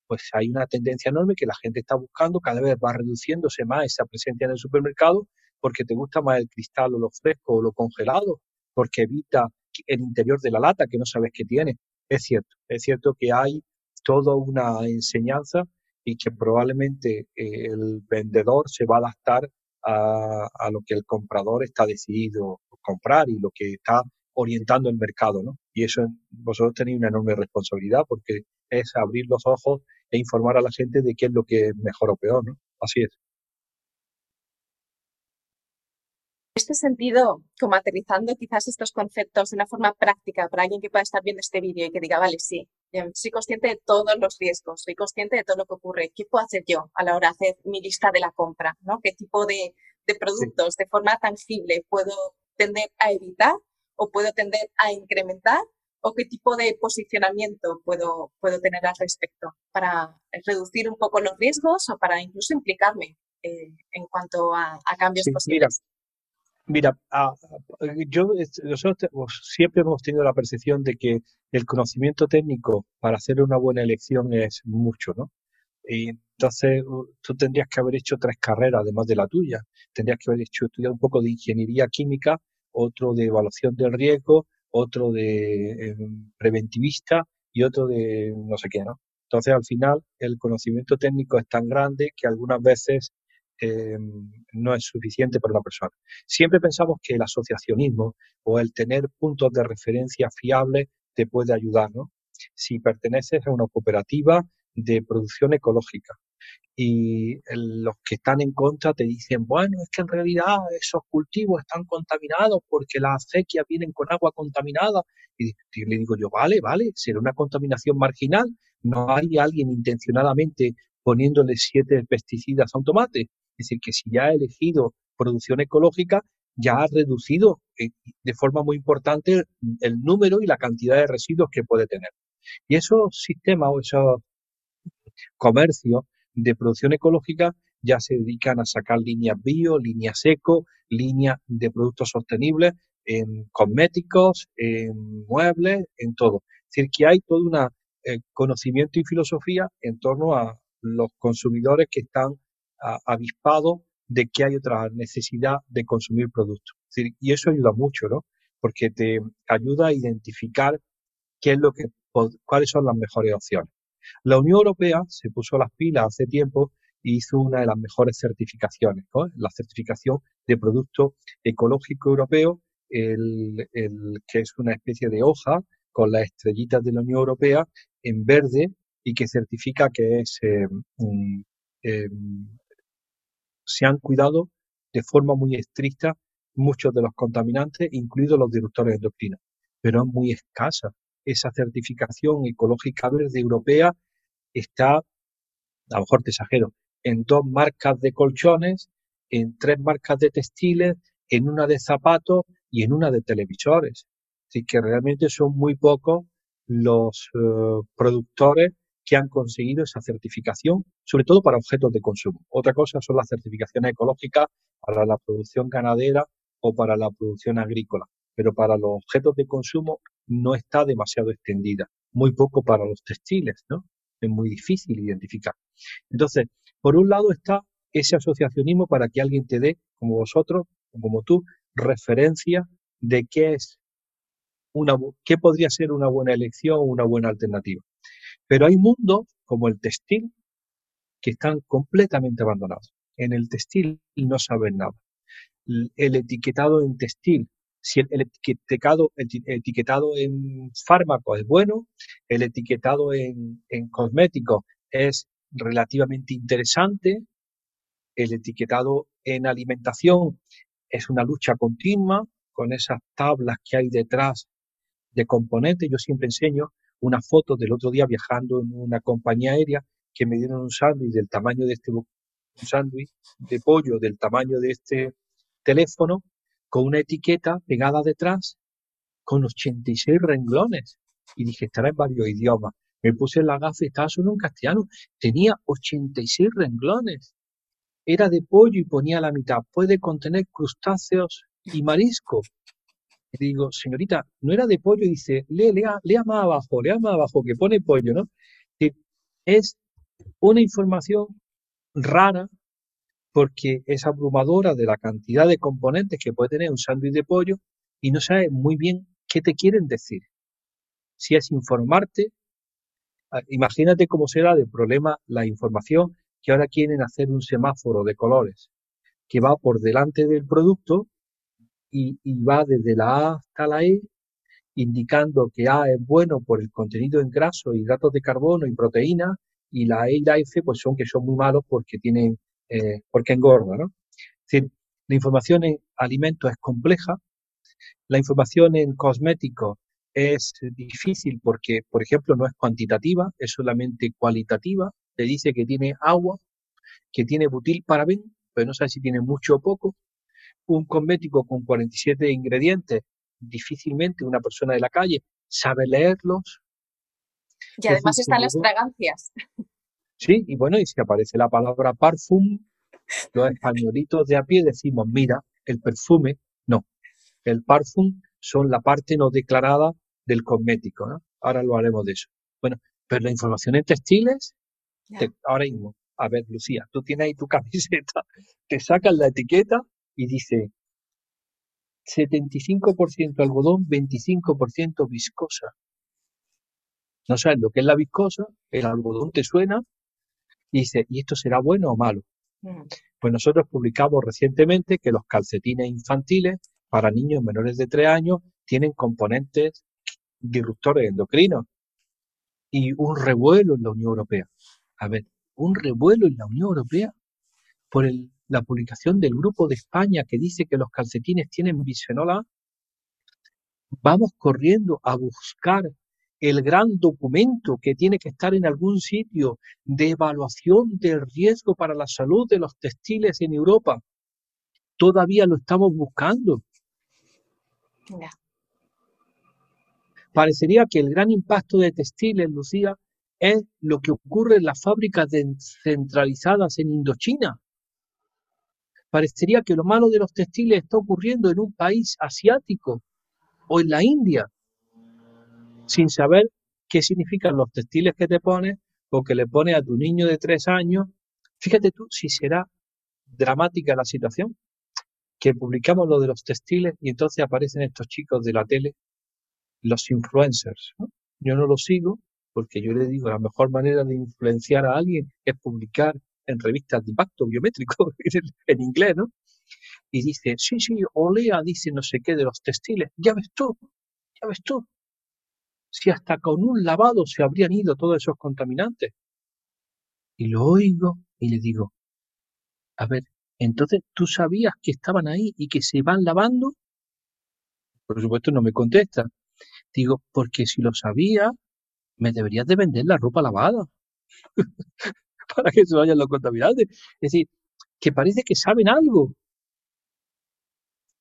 pues hay una tendencia enorme que la gente está buscando, cada vez va reduciéndose más esa presencia en el supermercado porque te gusta más el cristal o lo fresco o lo congelado, porque evita el interior de la lata que no sabes qué tiene. Es cierto, es cierto que hay toda una enseñanza y que probablemente eh, el vendedor se va a adaptar a, a, lo que el comprador está decidido comprar y lo que está orientando el mercado, ¿no? Y eso vosotros tenéis una enorme responsabilidad porque es abrir los ojos e informar a la gente de qué es lo que es mejor o peor, ¿no? Así es. En este sentido, como aterrizando quizás estos conceptos de una forma práctica para alguien que pueda estar viendo este vídeo y que diga, vale, sí, soy consciente de todos los riesgos, soy consciente de todo lo que ocurre, ¿qué puedo hacer yo a la hora de hacer mi lista de la compra? ¿no? ¿Qué tipo de, de productos de forma tangible puedo tender a evitar o puedo tender a incrementar o qué tipo de posicionamiento puedo, puedo tener al respecto para reducir un poco los riesgos o para incluso implicarme eh, en cuanto a, a cambios Sí, mira, posibles. mira, a- a- yo, nosotros pues, siempre hemos tenido la percepción de que el conocimiento técnico para hacer una buena elección es mucho, ¿no? Y entonces tú tendrías que haber hecho tres carreras además de la tuya. Tendrías que haber hecho estudiado un poco de ingeniería química, otro de evaluación del riesgo, otro de em, preventivista y otro de no sé qué, ¿no? Entonces al final el conocimiento técnico es tan grande que algunas veces em, no es suficiente para una persona. Siempre pensamos que el asociacionismo o el tener puntos de referencia fiables te puede ayudar, ¿no? Si perteneces a una cooperativa de producción ecológica y los que están en contra te dicen, bueno, es que en realidad esos cultivos están contaminados porque las acequias vienen con agua contaminada. Y y le digo yo, vale, vale, será una contaminación marginal. No hay alguien intencionadamente poniéndole siete pesticidas a un tomate. Es decir, que si ya ha elegido producción ecológica, ya ha reducido eh, de forma muy importante el número y la cantidad de residuos que puede tener. Y esos sistemas o esos comercios de producción ecológica ya se dedican a sacar líneas bio, líneas eco, líneas de productos sostenibles en cosméticos, en muebles, en todo. Es decir, que hay todo un conocimiento y filosofía en torno a los consumidores que están a- avispados de que hay otra necesidad de consumir productos. Y eso ayuda mucho, ¿no? Porque te ayuda a identificar qué es lo que, cuáles son las mejores opciones. La Unión Europea se puso las pilas hace tiempo y hizo una de las mejores certificaciones, la certificación de producto ecológico europeo, que es una especie de hoja con las estrellitas de la Unión Europea en verde y que certifica que es, eh, eh, se han cuidado de forma muy estricta muchos de los contaminantes, incluidos los disruptores endocrinos, pero es muy escasa. Esa certificación ecológica verde europea está, a lo mejor te exagero, en dos marcas de colchones, en tres marcas de textiles, en una de zapatos y en una de televisores. Así que realmente son muy pocos los eh, productores que han conseguido esa certificación, sobre todo para objetos de consumo. Otra cosa son las certificaciones ecológicas para la producción ganadera o para la producción agrícola, pero para los objetos de consumo no está demasiado extendida, muy poco para los textiles, ¿no? Es muy difícil identificar. Entonces, por un lado está ese asociacionismo para que alguien te dé, como vosotros, o como tú, referencia de qué es una, qué podría ser una buena elección o una buena alternativa. Pero hay mundos como el textil que están completamente abandonados. En el textil no saben nada. El etiquetado en textil, si el, etiquetado, el ti- etiquetado en fármacos es bueno, el etiquetado en, cosméticos es relativamente interesante, el etiquetado en alimentación es una lucha continua con esas tablas que hay detrás de componentes. Yo siempre enseño una foto del otro día viajando en una compañía aérea que me dieron un sándwich del tamaño de este, un sándwich de pollo del tamaño de este teléfono con una etiqueta pegada detrás con 86 renglones. Y dije, estará en varios idiomas. Me puse la gafa y estaba solo en castellano. Tenía 86 renglones. Era de pollo y ponía la mitad. Puede contener crustáceos y marisco. Y digo, señorita, no era de pollo. Y dice, lea, lea, lea más abajo, lea más abajo, que pone pollo, ¿no? Es una información rara porque es abrumadora de la cantidad de componentes que puede tener un sándwich de pollo y no sabes muy bien qué te quieren decir. Si es informarte, ah, imagínate cómo será de problema la información que ahora quieren hacer un semáforo de colores que va por delante del producto y, va desde la A hasta la E indicando que A es bueno por el contenido en graso, hidratos de carbono y proteínas, y la E y la F pues son que son muy malos porque tienen, eh, porque engorda, ¿no? Es decir, la información en alimentos es compleja, la información en cosméticos es difícil porque, por ejemplo, no es cuantitativa, es solamente cualitativa. Te dice que tiene agua, que tiene butil paraben, pero no sabe si tiene mucho o poco. Un cosmético con 47 ingredientes, difícilmente una persona de la calle sabe leerlos. Y además están las fragancias. Sí, y bueno, y si aparece la palabra parfum, los españolitos de a pie decimos, mira, el perfume, no. El parfum son la parte no declarada del cosmético, ¿no? Ahora lo haremos de eso. Bueno, pero la información en textiles, ahora mismo, a ver, Lucía, tú tienes ahí tu camiseta, te sacan la etiqueta y dice 75% algodón, 25% viscosa. No sabes lo que es la viscosa, el algodón te suena y dice, ¿y esto será bueno o malo? Mm. Pues nosotros publicamos recientemente que los calcetines infantiles para niños menores de 3 años tienen componentes disruptores endocrinos y un revuelo en la Unión Europea. A ver, un revuelo en la Unión Europea por la publicación del Grupo de España que dice que los calcetines tienen bisfenol A. Vamos corriendo a buscar el gran documento que tiene que estar en algún sitio de evaluación del riesgo para la salud de los textiles en Europa. Todavía lo estamos buscando. Parecería que el gran impacto de textiles, Lucía, es lo que ocurre en las fábricas centralizadas en Indochina. Parecería que lo malo de los textiles está ocurriendo en un país asiático o en la India sin saber qué significan los textiles que te pones o que le pones a tu niño de tres años. Fíjate tú si será dramática la situación, que publicamos lo de los textiles y entonces aparecen estos chicos de la tele, los influencers. Yo no los sigo porque yo le digo, la mejor manera de influenciar a alguien es publicar en revistas de impacto biométrico en inglés, ¿no? Y dice, sí, sí, Olea dice no sé qué de los textiles. Ya ves tú, ya ves tú si hasta con un lavado se habrían ido todos esos contaminantes. Y lo oigo y le digo, a ver, entonces tú sabías que estaban ahí y que se van lavando. Por supuesto no me contesta. Digo, porque si lo sabía, me deberías de vender la ropa lavada para que se vayan los contaminantes. Es decir, que parece que saben algo.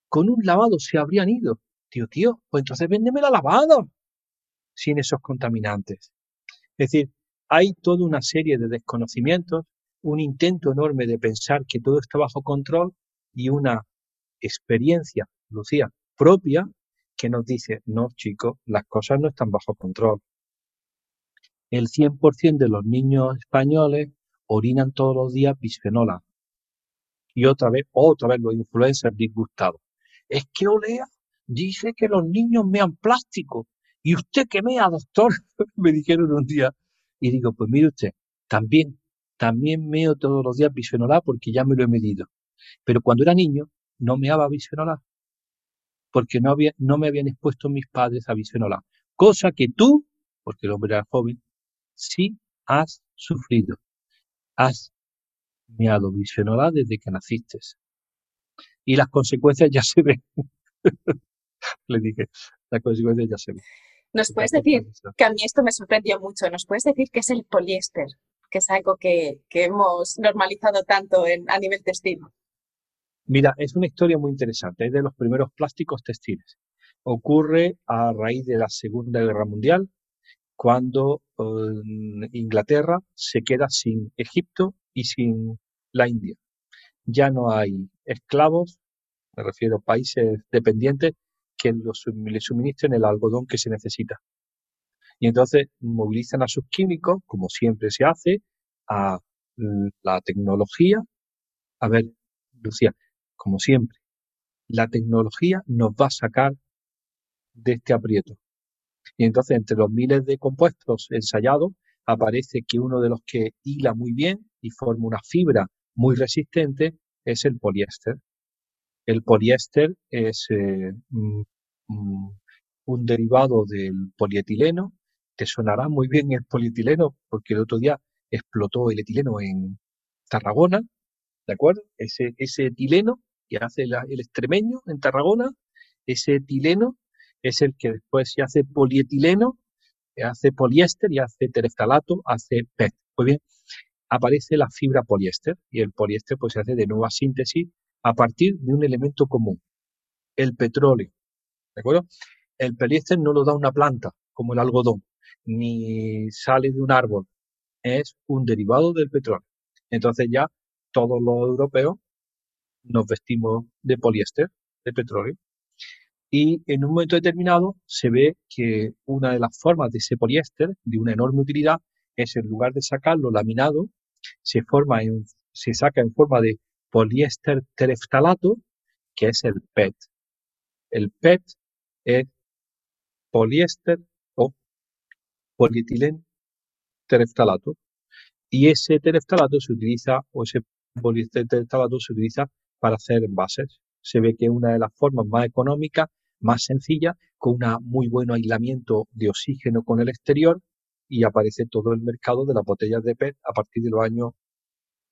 Con un lavado se habrían ido. Tío, tío, pues entonces véndeme la lavada sin esos contaminantes. Es decir, hay toda una serie de desconocimientos, un intento enorme de pensar que todo está bajo control y una experiencia, Lucía, propia que nos dice, no chicos, las cosas no están bajo control. El 100% de los niños españoles orinan todos los días bisfenola. Y otra vez, otra vez los influencers disgustados. Es que Olea dice que los niños mean plástico. ¿Y usted qué mea, doctor? me dijeron un día. Y digo, pues mire usted, también, también meo todos los días bisfenol A porque ya me lo he medido. Pero cuando era niño, no meaba bisfenol A. Porque no, había, no me habían expuesto mis padres a bisfenol A. Cosa que tú, porque el hombre era joven, sí has sufrido. Has meado bisfenol A desde que naciste. Y las consecuencias ya se ven. Le dije, las consecuencias ya se ven. Nos puedes decir, que a mí esto me sorprendió mucho, nos puedes decir qué es el poliéster, que es algo que, hemos normalizado tanto a nivel textil. Mira, es una historia muy interesante, es de los primeros plásticos textiles. Ocurre a raíz de la Segunda Guerra Mundial, cuando um, Inglaterra se queda sin Egipto y sin la India. Ya no hay esclavos, me refiero a países dependientes, que le suministren el algodón que se necesita. Y entonces movilizan a sus químicos, como siempre se hace, a la tecnología. A ver, Lucía, como siempre, la tecnología nos va a sacar de este aprieto. Y entonces entre los miles de compuestos ensayados aparece que uno de los que hila muy bien y forma una fibra muy resistente es el poliéster. El poliéster es eh, un derivado del polietileno. Te sonará muy bien el polietileno porque el otro día explotó el etileno en Tarragona, ¿de acuerdo? Ese, etileno que hace el extremeño en Tarragona, ese etileno es el que después se hace polietileno, hace poliéster y hace tereftalato, hace PET. Muy bien, aparece la fibra poliéster y el poliéster pues se hace de nueva síntesis a partir de un elemento común, el petróleo. El poliéster no lo da una planta como el algodón, ni sale de un árbol, es un derivado del petróleo. Entonces ya todos los europeos nos vestimos de poliéster, de petróleo. Y en un momento determinado se ve que una de las formas de ese poliéster, de una enorme utilidad, es en lugar de sacarlo laminado, se, forma se saca en forma de poliéster tereftalato, que es el PET. El PET es poliéster o polietileno tereftalato. Y ese tereftalato se utiliza, o ese poliéster tereftalato se utiliza para hacer envases. Se ve que es una de las formas más económicas, más sencillas, con un muy buen aislamiento de oxígeno con el exterior y aparece todo el mercado de las botellas de PET a partir de los años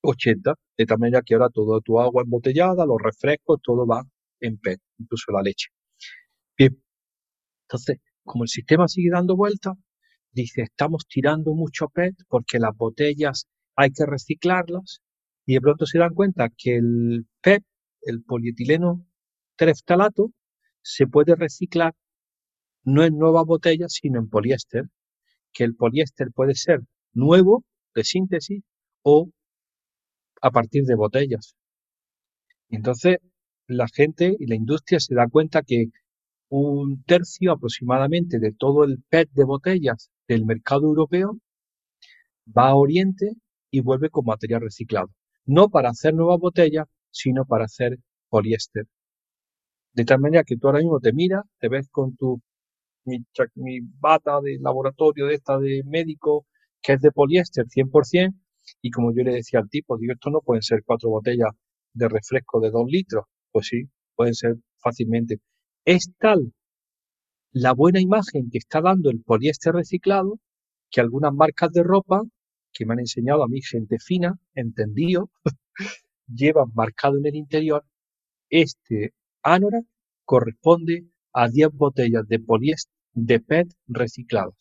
80, de tal manera que ahora todo tu agua embotellada, los refrescos, todo va en PET, incluso la leche. Bien, entonces, como el sistema sigue dando vueltas, dice, estamos tirando mucho PET porque las botellas hay que reciclarlas y de pronto se dan cuenta que el PET, el polietileno tereftalato, se puede reciclar no en nuevas botellas, sino en poliéster, que el poliéster puede ser nuevo, de síntesis, o a partir de botellas. Entonces, la gente y la industria se da cuenta que un tercio aproximadamente de todo el PET de botellas del mercado europeo va a Oriente y vuelve con material reciclado no para hacer nuevas botellas, sino para hacer poliéster. De tal manera que tú ahora mismo te miras, te ves con tu bata de laboratorio de esta de médico que es de poliéster 100% y como yo le decía al tipo, digo, esto no pueden ser cuatro botellas de refresco de dos litros. Pues sí, pueden ser fácilmente. Es tal la buena imagen que está dando el poliéster reciclado que algunas marcas de ropa que me han enseñado a mí gente fina, entendido, llevan marcado en el interior, este ánora corresponde a 10 botellas de poliéster de PET recicladas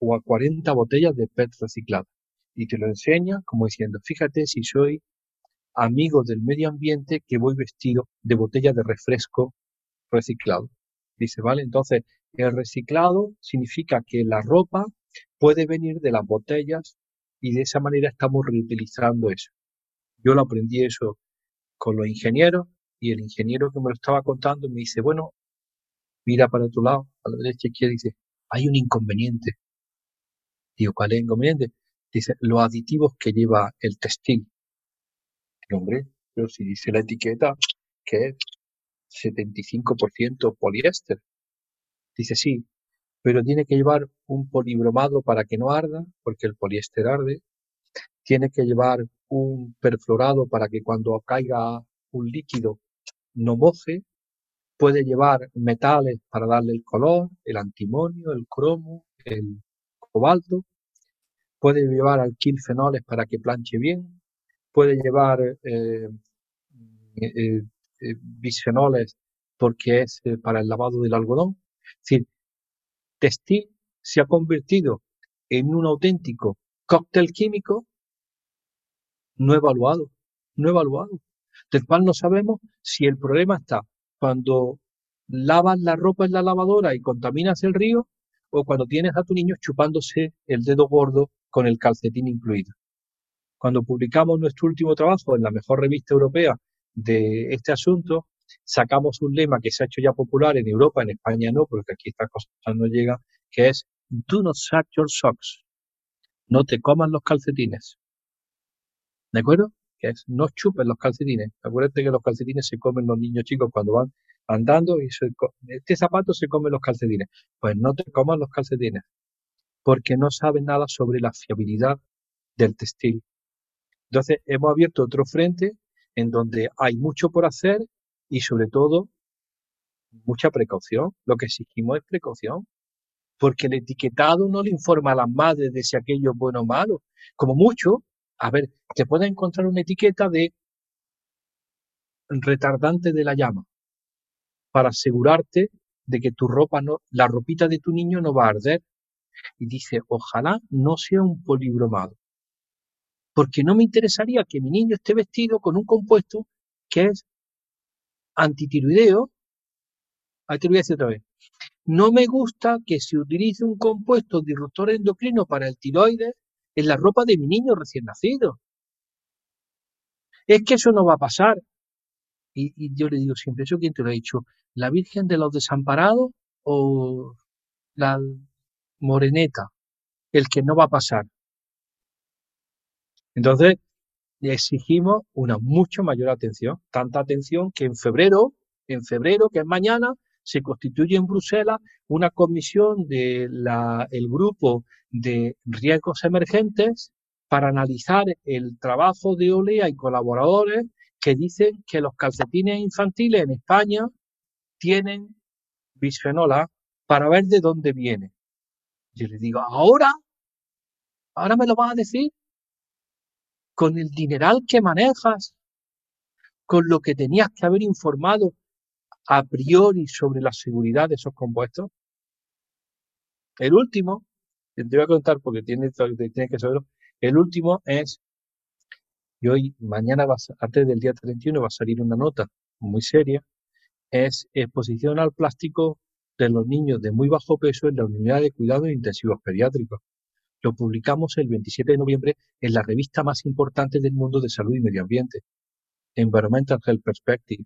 o a 40 botellas de PET recicladas. Y te lo enseña como diciendo, fíjate si soy amigo del medio ambiente que voy vestido de botella de refresco reciclado. Dice, vale, entonces el reciclado significa que la ropa puede venir de las botellas y de esa manera estamos reutilizando eso. Yo lo aprendí eso con los ingenieros y el ingeniero que me lo estaba contando me dice, bueno, mira para tu lado, a la derecha izquierda, dice, hay un inconveniente. Digo, ¿cuál es el inconveniente? Dice, los aditivos que lleva el textil. El hombre, pero si dice la etiqueta que es 75% poliéster. Dice, sí, pero tiene que llevar un polibromado para que no arda, porque el poliéster arde. Tiene que llevar un perfluorado para que cuando caiga un líquido no moje. Puede llevar metales para darle el color, el antimonio, el cromo, el cobalto. Puede llevar alquilfenoles para que planche bien. Puede llevar eh, eh, eh, bisfenoles porque es para el lavado del algodón. Es decir, textil se ha convertido en un auténtico cóctel químico no evaluado, no evaluado, del cual no sabemos si el problema está cuando lavas la ropa en la lavadora y contaminas el río o cuando tienes a tu niño chupándose el dedo gordo con el calcetín incluido. Cuando publicamos nuestro último trabajo en la mejor revista europea de este asunto, sacamos un lema que se ha hecho ya popular en Europa, en España no, porque aquí estas cosas no llegan, que es Do not suck your socks. No te coman los calcetines. ¿De acuerdo? Que es no chupes los calcetines. Acuérdate que los calcetines se comen los niños chicos cuando van andando y este zapato se come los calcetines. Pues no te comas los calcetines, porque no sabes nada sobre la fiabilidad del textil. Entonces hemos abierto otro frente en donde hay mucho por hacer y sobre todo mucha precaución. Lo que exigimos es precaución, porque el etiquetado no le informa a las madres de si aquello es bueno o malo. Como mucho, a ver, te puedes encontrar una etiqueta de retardante de la llama para asegurarte de que tu ropa no, la ropita de tu niño no va a arder. Y dice, ojalá no sea un polibromado. Porque no me interesaría que mi niño esté vestido con un compuesto que es antitiroideo. Ahí te lo voy a decir otra vez. No me gusta que se utilice un compuesto disruptor endocrino para el tiroides en la ropa de mi niño recién nacido. Es que eso no va a pasar. Y, yo le digo siempre, ¿eso quién te lo ha dicho? ¿La Virgen de los Desamparados o la Moreneta? El que no va a pasar. Entonces, le exigimos una mucho mayor atención, tanta atención que en febrero, en febrero, que es mañana, se constituye en Bruselas una comisión del grupo de riesgos emergentes para analizar el trabajo de OLEA y colaboradores que dicen que los calcetines infantiles en España tienen bisfenol para ver de dónde viene. Yo le digo, ahora, ahora me lo vas a decir, con el dineral que manejas, con lo que tenías que haber informado a priori sobre la seguridad de esos compuestos. El último, te voy a contar porque tiene, tiene que saberlo, el último es y hoy, mañana, va, antes del día 31, va a salir una nota muy seria, es exposición al plástico de los niños de muy bajo peso en la unidad de cuidados intensivos pediátricos. Lo publicamos el 27 de noviembre en la revista más importante del mundo de salud y medio ambiente, Environmental Health Perspective.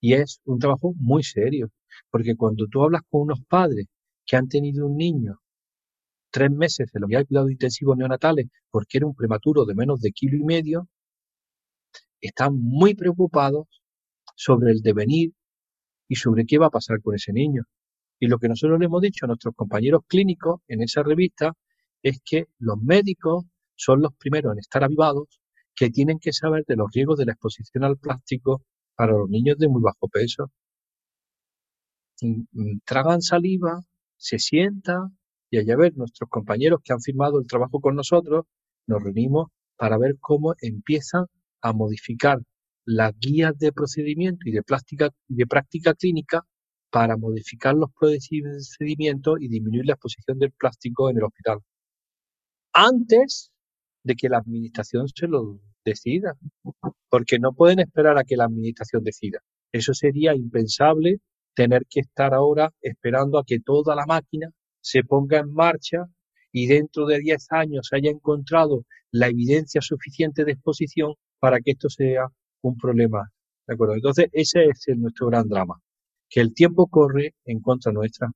Y es un trabajo muy serio, porque cuando tú hablas con unos padres que han tenido un niño tres meses en la unidad de cuidados intensivos neonatales porque era un prematuro de menos de kilo y medio, están muy preocupados sobre el devenir y sobre qué va a pasar con ese niño. Y lo que nosotros le hemos dicho a nuestros compañeros clínicos en esa revista es que los médicos son los primeros en estar avivados que tienen que saber de los riesgos de la exposición al plástico para los niños de muy bajo peso. Mm, tragan saliva, se sientan, y allá ver nuestros compañeros que han firmado el trabajo con nosotros, nos reunimos para ver cómo empiezan a modificar las guías de procedimiento y de, de práctica clínica para modificar los procedimientos y disminuir la exposición del plástico en el hospital. Antes de que la administración se lo decida, porque no pueden esperar a que la administración decida. Eso sería impensable tener que estar ahora esperando a que toda la máquina se ponga en marcha y dentro de 10 años haya encontrado la evidencia suficiente de exposición para que esto sea un problema. ¿De acuerdo? Entonces, ese es nuestro gran drama, que el tiempo corre en contra nuestra.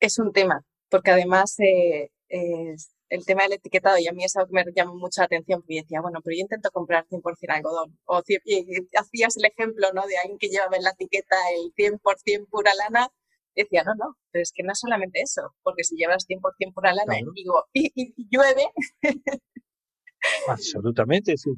Es un tema, porque además eh, es, el tema del etiquetado y a mí es algo que me llama mucha atención porque decía, bueno, pero yo intento comprar 100% algodón. O, y, hacías el ejemplo, ¿no? De alguien que llevaba en la etiqueta el 100% pura lana. decía, no, no, pero es que no es solamente eso, porque si llevas 100% pura lana y, digo, y, llueve... Absolutamente. Si,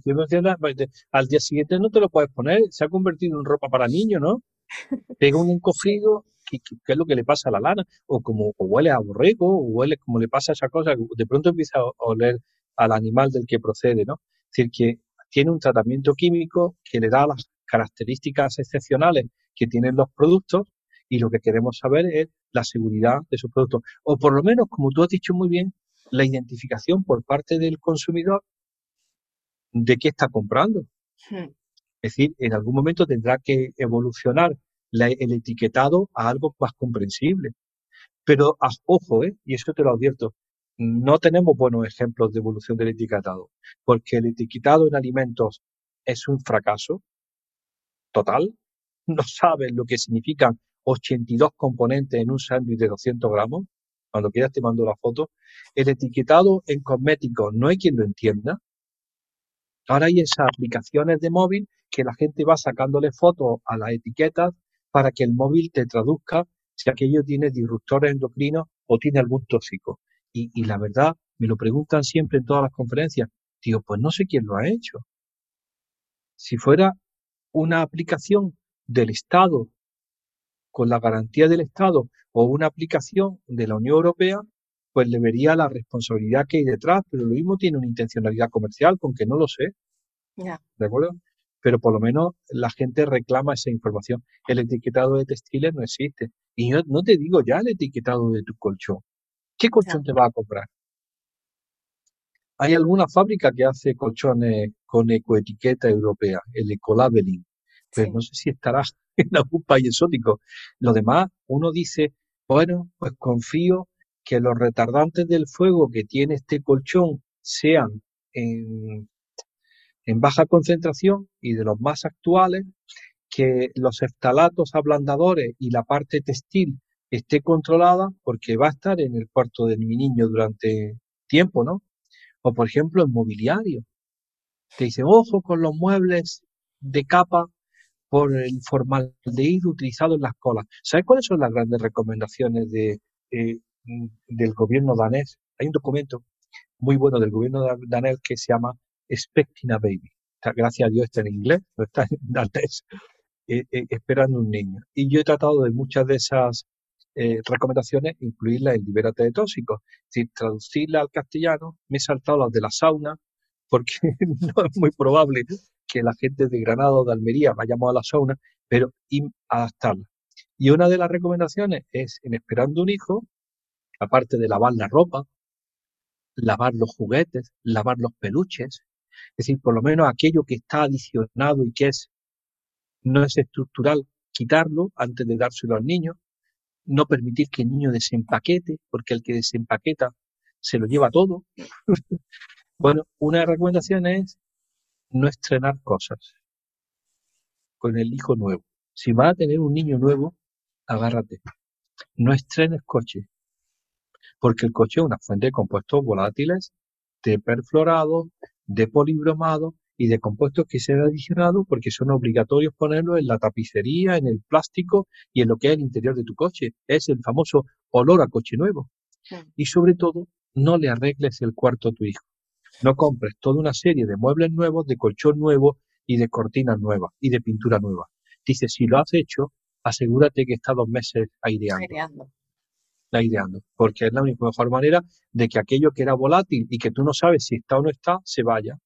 pues, al día siguiente no te lo puedes poner. Se ha convertido en ropa para niños, ¿no? Pega un encogido qué, es lo que le pasa a la lana, o como huele a borrego, o huele como le pasa a esa cosa, de pronto empieza a oler al animal del que procede, ¿no? Es decir, que tiene un tratamiento químico que le da las características excepcionales que tienen los productos y lo que queremos saber es la seguridad de esos productos. O por lo menos, como tú has dicho muy bien, la identificación por parte del consumidor de qué está comprando. Hmm. Es decir, en algún momento tendrá que evolucionar el etiquetado a algo más comprensible. Pero, ojo, ¿eh? y eso te lo advierto, no tenemos buenos ejemplos de evolución del etiquetado, porque el etiquetado en alimentos es un fracaso total. No saben lo que significan 82 componentes en un sándwich de 200 gramos. Cuando quieras te mando la foto. El etiquetado en cosméticos no hay quien lo entienda. Ahora hay esas aplicaciones de móvil que la gente va sacándole fotos a las etiquetas para que el móvil te traduzca si aquello tiene disruptores endocrinos o tiene algún tóxico. Y, la verdad, me lo preguntan siempre en todas las conferencias. Digo, pues no sé quién lo ha hecho. Si fuera una aplicación del Estado con la garantía del Estado o una aplicación de la Unión Europea, pues le vería la responsabilidad que hay detrás, pero lo mismo tiene una intencionalidad comercial, con que no lo sé. ¿De acuerdo? Pero por lo menos la gente reclama esa información. El etiquetado de textiles no existe. Y yo no te digo ya el etiquetado de tu colchón. ¿Qué colchón te va a comprar? Hay alguna fábrica que hace colchones con ecoetiqueta europea, el ecolabeling, pero no sé si estará en algún país exótico. Lo demás, uno dice, bueno, pues confío que los retardantes del fuego que tiene este colchón sean en, en baja concentración y de los más actuales, que los eftalatos ablandadores y la parte textil esté controlada porque va a estar en el cuarto de mi niño durante tiempo, ¿no? O por ejemplo en mobiliario. Te dicen, ojo con los muebles de capa por el formaldehído utilizado en las colas. ¿Sabes cuáles son las grandes recomendaciones de, eh, del gobierno danés? Hay un documento muy bueno del gobierno danés que se llama Expecting a Baby. Gracias a Dios está en inglés, no está en danés. Eh, eh, esperando un niño. Y yo he tratado de muchas de esas recomendaciones incluirlas en Libérate de Tóxicos. Es decir, traducirlas al castellano. Me he saltado las de la sauna porque no es muy probable que la gente de Granada o de Almería vayamos a la sauna, pero adaptarla. Y una de las recomendaciones es, en esperando un hijo, aparte de lavar la ropa, lavar los juguetes, lavar los peluches, es decir, por lo menos aquello que está adicionado y que es no es estructural, quitarlo antes de dárselo al niño, no permitir que el niño desempaquete, porque el que desempaqueta se lo lleva todo. bueno, una recomendación es no estrenar cosas con el hijo nuevo. Si vas a tener un niño nuevo, agárrate. No estrenes coche, porque el coche es una fuente de compuestos volátiles, de perfluorado, de polibromado y de compuestos que se han adicionado porque son obligatorios ponerlos en la tapicería, en el plástico y en lo que es el interior de tu coche. Es el famoso olor a coche nuevo. Y sobre todo, no le arregles el cuarto a tu hijo. No compres toda una serie de muebles nuevos, de colchón nuevo y de cortinas nuevas y de pintura nueva. Dice, si lo has hecho, asegúrate que está dos meses aireando. Aireando. Aireando. Porque es la única mejor manera de que aquello que era volátil y que tú no sabes si está o no está, se vaya.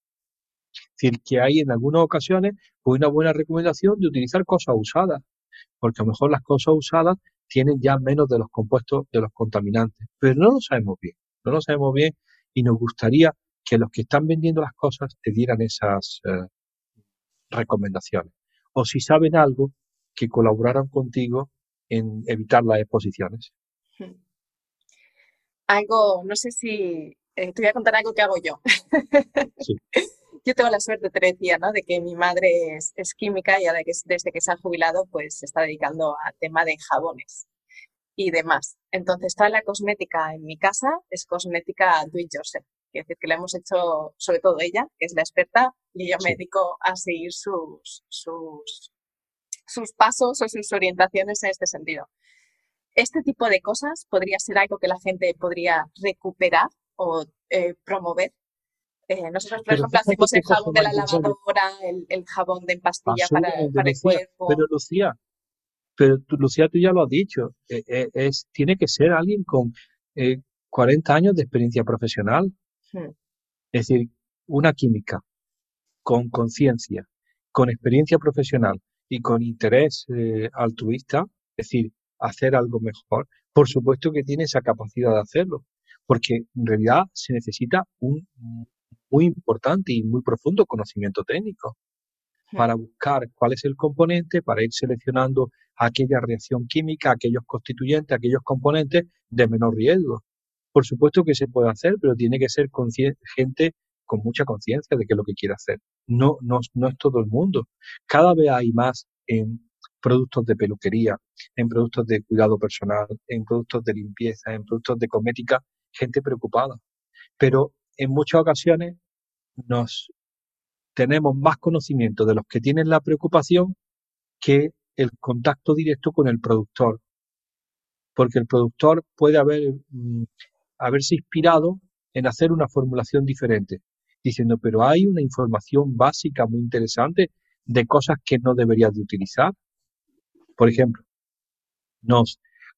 Es decir, que hay en algunas ocasiones pues una buena recomendación de utilizar cosas usadas, porque a lo mejor las cosas usadas tienen ya menos de los compuestos de los contaminantes, pero no lo sabemos bien, no lo sabemos bien y nos gustaría que los que están vendiendo las cosas te dieran esas eh, recomendaciones. O si saben algo, que colaboraran contigo en evitar las exposiciones. Algo, no sé si eh, te voy a contar algo que hago yo. yo tengo la suerte, te decía, ¿no? de que mi madre es, química y ahora que, desde que se ha jubilado, pues se está dedicando al tema de jabones y demás. Entonces, toda la cosmética en mi casa es cosmética do it yourself. Es decir, que la hemos hecho, sobre todo ella, que es la experta, y yo me dedico a seguir sus, sus, sus pasos o sus orientaciones en este sentido. Este tipo de cosas podría ser algo que la gente podría recuperar o eh, promover. Eh, nosotros, por ejemplo, hacemos el jabón de la lavadora, el, jabón de pastilla para, para el cuerpo. Pero Lucía, pero Lucía, tú ya lo has dicho, eh, es, tiene que ser alguien con 40 años de experiencia profesional. Hmm. Es decir, una química con conciencia, con experiencia profesional y con interés eh, altruista, es decir, hacer algo mejor, por supuesto que tiene esa capacidad de hacerlo, porque en realidad se necesita un muy importante y muy profundo conocimiento técnico hmm. para buscar cuál es el componente, para ir seleccionando aquella reacción química, aquellos constituyentes, aquellos componentes de menor riesgo. Por supuesto que se puede hacer, pero tiene que ser gente con mucha conciencia de qué es lo que quiere hacer. No, no, no es todo el mundo. Cada vez hay más en productos de peluquería, en productos de cuidado personal, en productos de limpieza, en productos de cosmética, gente preocupada. Pero en muchas ocasiones nos tenemos más conocimiento de los que tienen la preocupación que el contacto directo con el productor. Porque el productor puede haber, mm, haberse inspirado en hacer una formulación diferente, diciendo, pero hay una información básica muy interesante de cosas que no deberías de utilizar. Por ejemplo,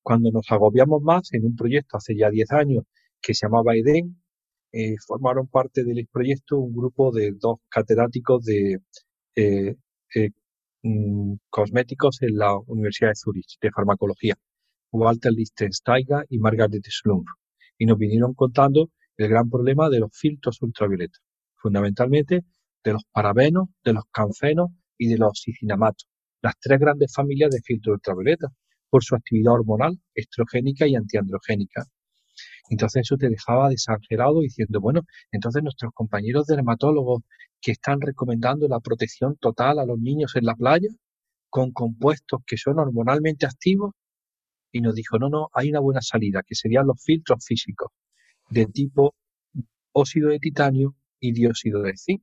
cuando nos agobiamos más en un proyecto hace ya 10 años que se llamaba EDEN, eh, formaron parte del proyecto un grupo de dos catedráticos de eh, eh, mm, cosméticos en la Universidad de Zurich, de farmacología, Walter Lichtensteiger y Margaret Schlumpf, y nos vinieron contando el gran problema de los filtros ultravioleta, fundamentalmente de los parabenos, de los canfenos y de los cicinamatos, las tres grandes familias de filtros ultravioleta, por su actividad hormonal, estrogénica y antiandrogénica. Entonces eso te dejaba desangelado diciendo, bueno, entonces nuestros compañeros dermatólogos que están recomendando la protección total a los niños en la playa con compuestos que son hormonalmente activos, y nos dijo, no, no, hay una buena salida, que serían los filtros físicos de tipo óxido de titanio y dióxido de zinc.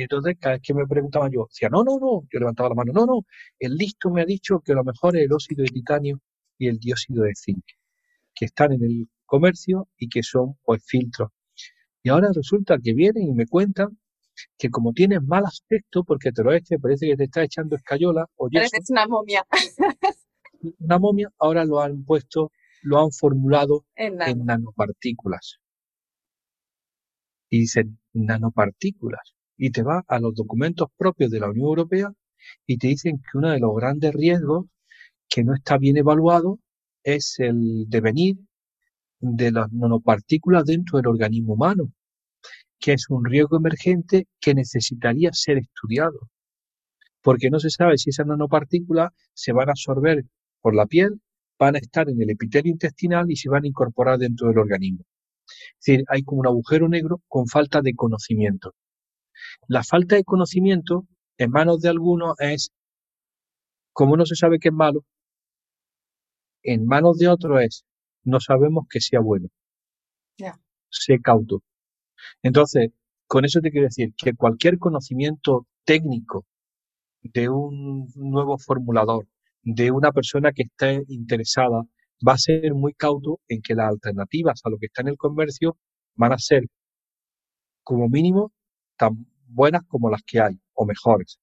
Y entonces cada vez que me preguntaban yo, decía, no, no, no, yo levantaba la mano, no, no, el listo me ha dicho que lo mejor es el óxido de titanio y el dióxido de zinc, que están en el comercio y que son pues filtros. Y ahora resulta que vienen y me cuentan que como tienes mal aspecto porque te lo eches, parece que te está echando escayola o Pareces una momia. una momia, ahora lo han puesto, lo han formulado en, nanopartículas. Y dicen nanopartículas. Y te va a los documentos propios de la Unión Europea y te dicen que uno de los grandes riesgos que no está bien evaluado es el devenir de las nanopartículas dentro del organismo humano, que es un riesgo emergente que necesitaría ser estudiado, porque no se sabe si esas nanopartículas se van a absorber por la piel, van a estar en el epitelio intestinal y se van a incorporar dentro del organismo. Es decir, hay como un agujero negro con falta de conocimiento. La falta de conocimiento en manos de algunos es, como no se sabe qué es malo, en manos de otros es, no sabemos que sea bueno. Sé cauto. Entonces, con eso te quiero decir que cualquier conocimiento técnico de un nuevo formulador, de una persona que esté interesada, va a ser muy cauto en que las alternativas a lo que está en el comercio van a ser, como mínimo, tan buenas como las que hay, o mejores.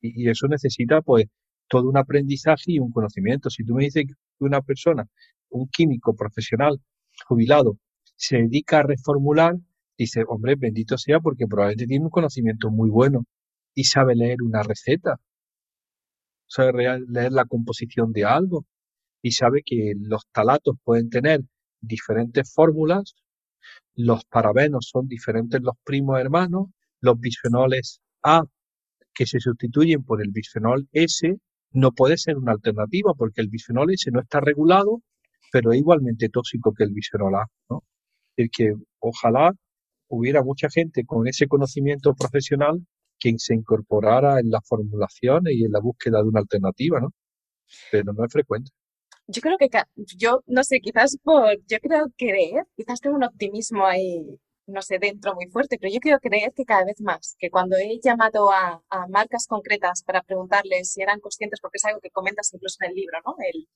Y, eso necesita, pues, todo un aprendizaje y un conocimiento. Si tú me dices que una persona un químico profesional jubilado se dedica a reformular, dice, hombre, bendito sea porque probablemente tiene un conocimiento muy bueno y sabe leer una receta, sabe leer la composición de algo y sabe que los talatos pueden tener diferentes fórmulas, los parabenos son diferentes los primos hermanos, los bisfenoles A que se sustituyen por el bisfenol S no puede ser una alternativa porque el bisfenol S no está regulado pero es igualmente tóxico que el bisfenol A, ¿no? El que ojalá hubiera mucha gente con ese conocimiento profesional que se incorporara en las formulaciones y en la búsqueda de una alternativa, ¿no? Pero no es frecuente. Yo creo que, yo no sé, quizás por, yo creo creer, quizás tengo un optimismo ahí no sé, dentro muy fuerte, pero yo quiero creer que cada vez más, que cuando he llamado a, marcas concretas para preguntarles si eran conscientes, porque es algo que comentas incluso en el libro, ¿no? El,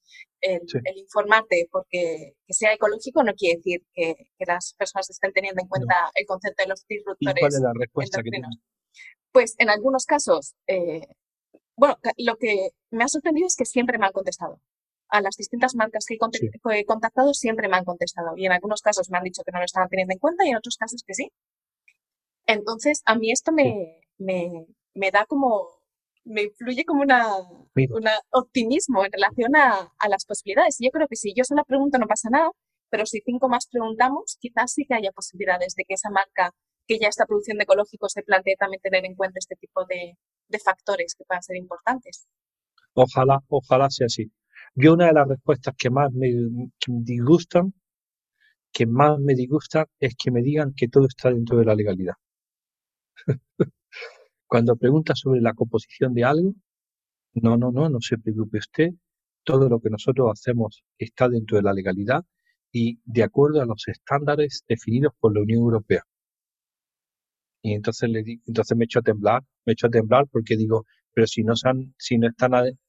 el, informarte porque que sea ecológico no quiere decir que, las personas estén teniendo en cuenta el concepto de los disruptores. ¿Y cuál es la respuesta que Pues en algunos casos, eh, bueno, lo que me ha sorprendido es que siempre me han contestado a las distintas marcas que he, contactado siempre me han contestado y en algunos casos me han dicho que no lo estaban teniendo en cuenta y en otros casos que sí. Entonces, a mí esto me, me, da como, me influye como una, optimismo en relación a, las posibilidades. Y yo creo que si yo solo pregunto no pasa nada, pero si cinco más preguntamos, quizás sí que haya posibilidades de que esa marca que ya está produciendo ecológico se plantee también tener en cuenta este tipo de, de factores que puedan ser importantes. Ojalá, ojalá sea así. Yo una de las respuestas que más me, disgustan, que más me disgustan, es que me digan que todo está dentro de la legalidad. Cuando pregunta sobre la composición de algo, no, no, no, no se preocupe usted. Todo lo que nosotros hacemos está dentro de la legalidad y de acuerdo a los estándares definidos por la Unión Europea. Y entonces, le entonces me echo a temblar, me echo a temblar porque digo, pero si no,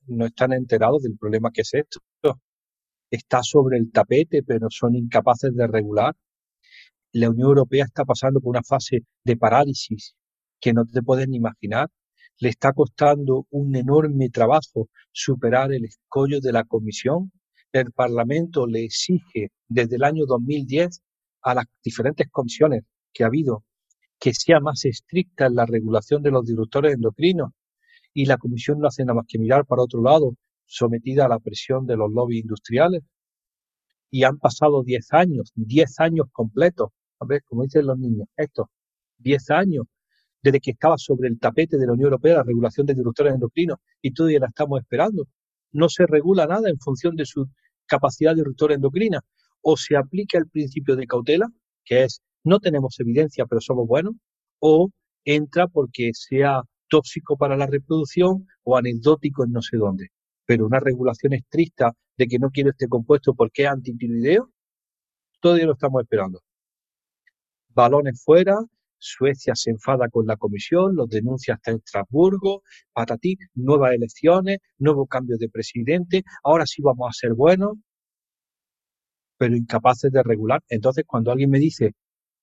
no, están, enterados del problema que es esto, está sobre el tapete, pero son incapaces de regular. La Unión Europea está pasando por una fase de parálisis que no te puedes ni imaginar. Le está costando un enorme trabajo superar el escollo de la Comisión. El Parlamento le exige desde el año 2010 a las diferentes comisiones que ha habido que sea más estricta en la regulación de los disruptores endocrinos y la Comisión no hace nada más que mirar para otro lado, sometida a la presión de los lobbies industriales. Y han pasado 10 años, 10 años completos, a ver, como dicen los niños, estos 10 años desde que estaba sobre el tapete de la Unión Europea la regulación de disruptores endocrinos y todavía la estamos esperando. No se regula nada en función de su capacidad de disruptor endocrina. O se aplica el principio de cautela, que es no tenemos evidencia pero somos buenos, o entra porque sea tóxico para la reproducción o anecdótico en no sé dónde. Pero una regulación estricta de que no quiero este compuesto porque es antitiroideo, todavía lo estamos esperando. Balones fuera, Suecia se enfada con la comisión, los denuncia hasta Estrasburgo, patatí, nuevas elecciones, nuevo cambio de presidente, ahora sí vamos a ser buenos, pero incapaces de regular. Entonces, cuando alguien me dice,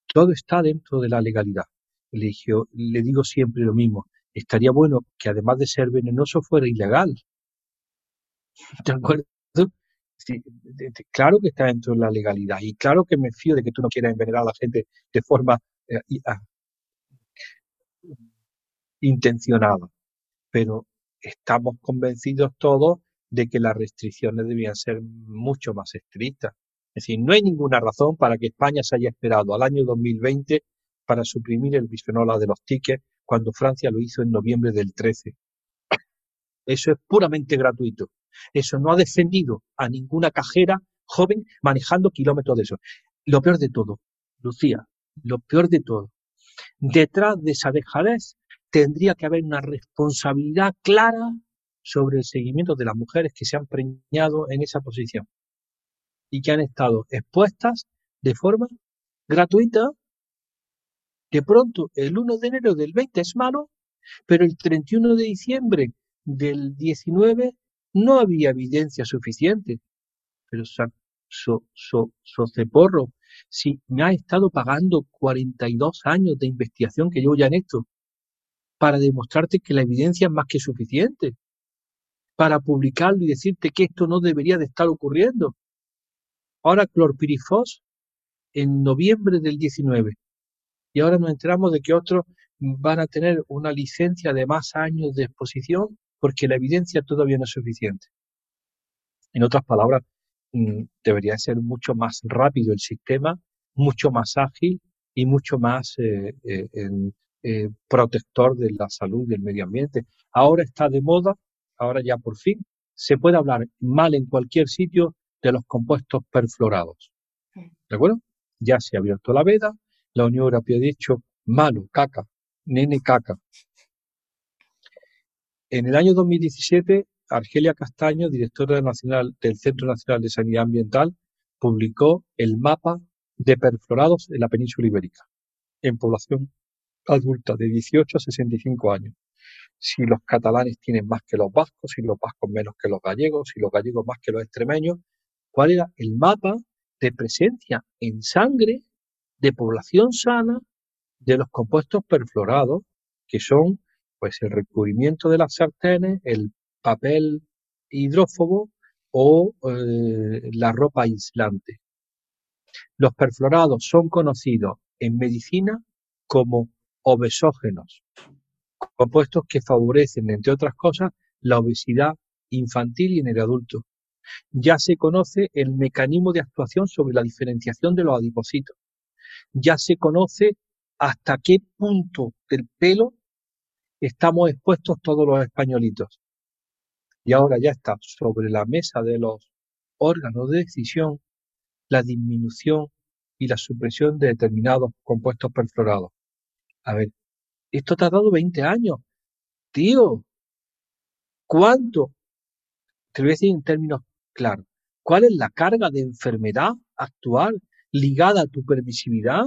todo está dentro de la legalidad, le, le digo siempre lo mismo, estaría bueno que además de ser venenoso fuera ilegal. ¿De acuerdo? claro que está dentro de la legalidad y claro que me fío de que tú no quieras envenenar a la gente de forma eh, ah, intencionada, pero estamos convencidos todos de que las restricciones debían ser mucho más estrictas. Es decir, no hay ninguna razón para que España se haya esperado al año 2020 para suprimir el bisfenol de los tickets cuando Francia lo hizo en noviembre del 13. Eso es puramente gratuito. Eso no ha defendido a ninguna cajera joven manejando kilómetros de eso. Lo peor de todo, Lucía, lo peor de todo, detrás de esa dejadez tendría que haber una responsabilidad clara sobre el seguimiento de las mujeres que se han preñado en esa posición y que han estado expuestas de forma gratuita. De pronto, el 1 de enero del 20 es malo, pero el 31 de diciembre del 19 no había evidencia suficiente. Pero so, so, so, si me ha estado pagando 42 años de investigación que llevo ya en esto, para demostrarte que la evidencia es más que suficiente, para publicarlo y decirte que esto no debería de estar ocurriendo. Ahora clorpirifos en noviembre del 19. Y ahora nos enteramos de que otros van a tener una licencia de más años de exposición porque la evidencia todavía no es suficiente. En otras palabras, mm, debería ser mucho más rápido el sistema, mucho más ágil y mucho más eh, eh, eh, protector de la salud y del medio ambiente. Ahora está de moda, ahora ya por fin, se puede hablar mal en cualquier sitio de los compuestos perfluorados. ¿De acuerdo? Ya se ha abierto la veda, la Unión Europea ha dicho malo, caca, nene caca. En el año 2017, Argelia Castaño, directora nacional del Centro Nacional de Sanidad Ambiental, publicó el mapa de perfluorados en la península ibérica, en población adulta de 18 a 65 años. Si los catalanes tienen más que los vascos, si los vascos menos que los gallegos, si los gallegos más que los extremeños, cuál era el mapa de presencia en sangre de población sana de los compuestos perfluorados, que son pues el recubrimiento de las sartenes, el papel hidrófobo o eh, la ropa aislante. Los perfluorados son conocidos en medicina como obesógenos, compuestos que favorecen, entre otras cosas, la obesidad infantil y en el adulto ya se conoce el mecanismo de actuación sobre la diferenciación de los adipocitos. Ya se conoce hasta qué punto del pelo estamos expuestos todos los españolitos. Y ahora ya está sobre la mesa de los órganos de decisión la disminución y la supresión de determinados compuestos perfluorados. A ver, esto ha tardado 20 años. Tío, ¿cuánto? Te lo voy a decir en términos claro. ¿Cuál es la carga de enfermedad actual ligada a tu permisividad?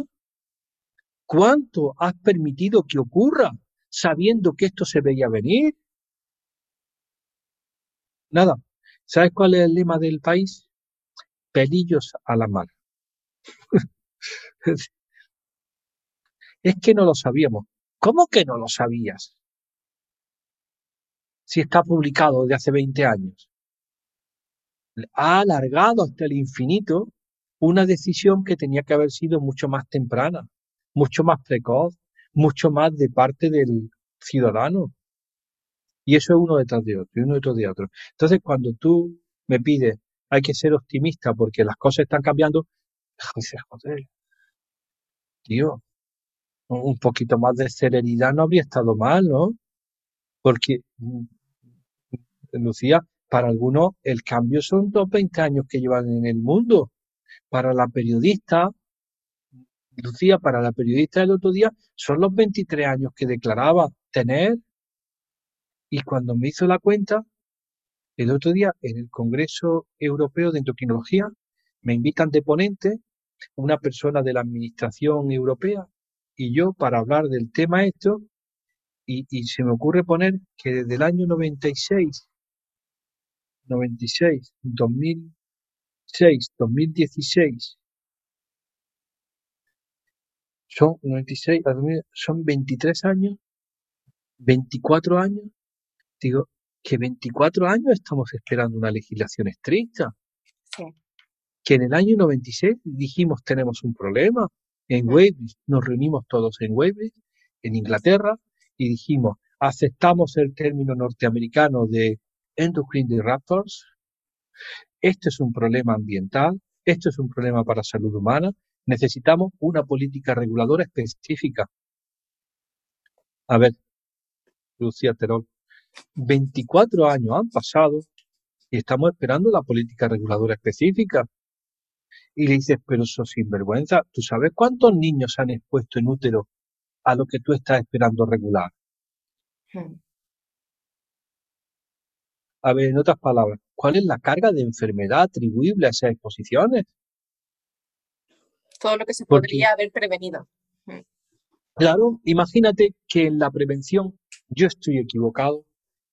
¿Cuánto has permitido que ocurra sabiendo que esto se veía venir? Nada. ¿Sabes cuál es el lema del país? Pelillos a la mar. es que no lo sabíamos. ¿Cómo que no lo sabías? Si está publicado desde hace 20 años. Ha alargado hasta el infinito una decisión que tenía que haber sido mucho más temprana, mucho más precoz, mucho más de parte del ciudadano. Y eso es uno detrás de otro, y uno detrás de otro. Entonces, cuando tú me pides, hay que ser optimista porque las cosas están cambiando, dices, joder, tío, un poquito más de serenidad no habría estado mal, ¿no? Porque, mm, Lucía, para algunos el cambio son dos 20 años que llevan en el mundo. Para la periodista, Lucía, para la periodista del otro día, son los 23 años que declaraba tener. Y cuando me hizo la cuenta, el otro día en el Congreso Europeo de Endocrinología, me invitan de ponente una persona de la Administración Europea y yo para hablar del tema esto, y, y se me ocurre poner que desde el año 96, 96, 2006, 2016, son 96, son 23 años, 24 años, digo, que 24 años estamos esperando una legislación estricta. Que en el año 96 dijimos tenemos un problema. En Weybridge nos reunimos todos en Weybridge, en Inglaterra, y dijimos aceptamos el término norteamericano de endocrine disruptors. Esto es un problema ambiental, esto es un problema para salud humana, Necesitamos una política reguladora específica. A ver, Lucía Terol, 24 años han pasado y estamos esperando la política reguladora específica. Y le dices, pero eso sinvergüenza, ¿tú sabes cuántos niños han expuesto en útero a lo que tú estás esperando regular? Hmm. A ver, en otras palabras, ¿cuál es la carga de enfermedad atribuible a esas exposiciones? todo lo que se podría haber prevenido. Mm. Claro, imagínate que en la prevención yo estoy equivocado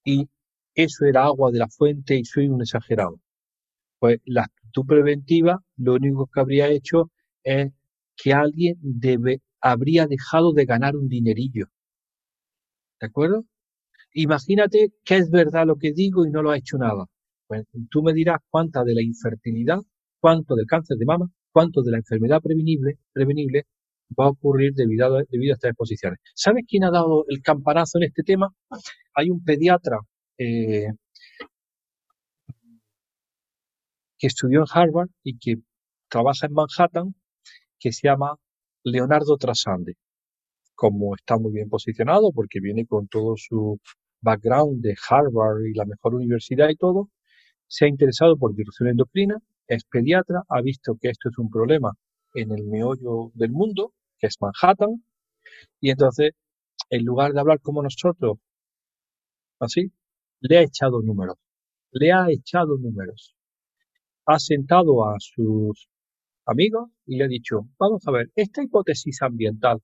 y eso era agua de la fuente y soy un exagerado. Pues la actitud preventiva lo único que habría hecho es que alguien debe, habría dejado de ganar un dinerillo. ¿De acuerdo? Imagínate que es verdad lo que digo y no lo ha hecho nada. Pues tú me dirás cuánta de la infertilidad, cuánto del cáncer de mama cuánto de la enfermedad prevenible, va a ocurrir debido a, debido a estas exposiciones. ¿Sabes quién ha dado el campanazo en este tema? Hay un pediatra eh, que estudió en Harvard y que trabaja en Manhattan, que se llama Leonardo Trasande. Como está muy bien posicionado, porque viene con todo su background de Harvard y la mejor universidad y todo, se ha interesado por disrupción endocrina es pediatra, ha visto que esto es un problema en el meollo del mundo, que es Manhattan, y entonces, en lugar de hablar como nosotros, así, le ha echado números, le ha echado números. Ha sentado a sus amigos y le ha dicho, vamos a ver, esta hipótesis ambiental,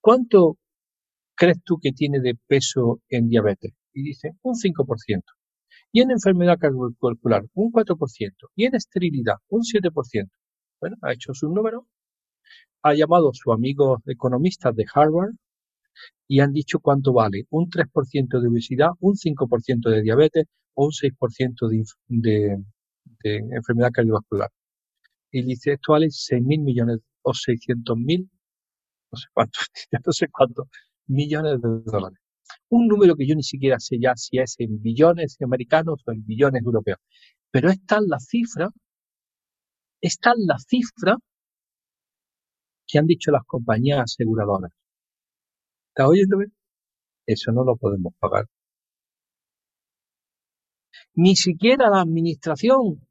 ¿cuánto crees tú que tiene de peso en diabetes? Y dice, un 5% y en enfermedad cardiovascular un 4% y en esterilidad un 7%. Bueno, ha hecho su número, ha llamado a sus amigos economistas de Harvard y han dicho cuánto vale un 3% de obesidad, un 5% de diabetes o un 6% de, de, de, enfermedad cardiovascular. Y dice, esto vale 6 mil millones o 600 mil, no sé cuántos, no sé cuántos millones de dólares un número que yo ni siquiera sé ya si es en billones americanos o en billones europeos. Pero es tal la cifra, es tal la cifra que han dicho las compañías aseguradoras. ¿Estás oyéndome? Eso no lo podemos pagar. Ni siquiera la administración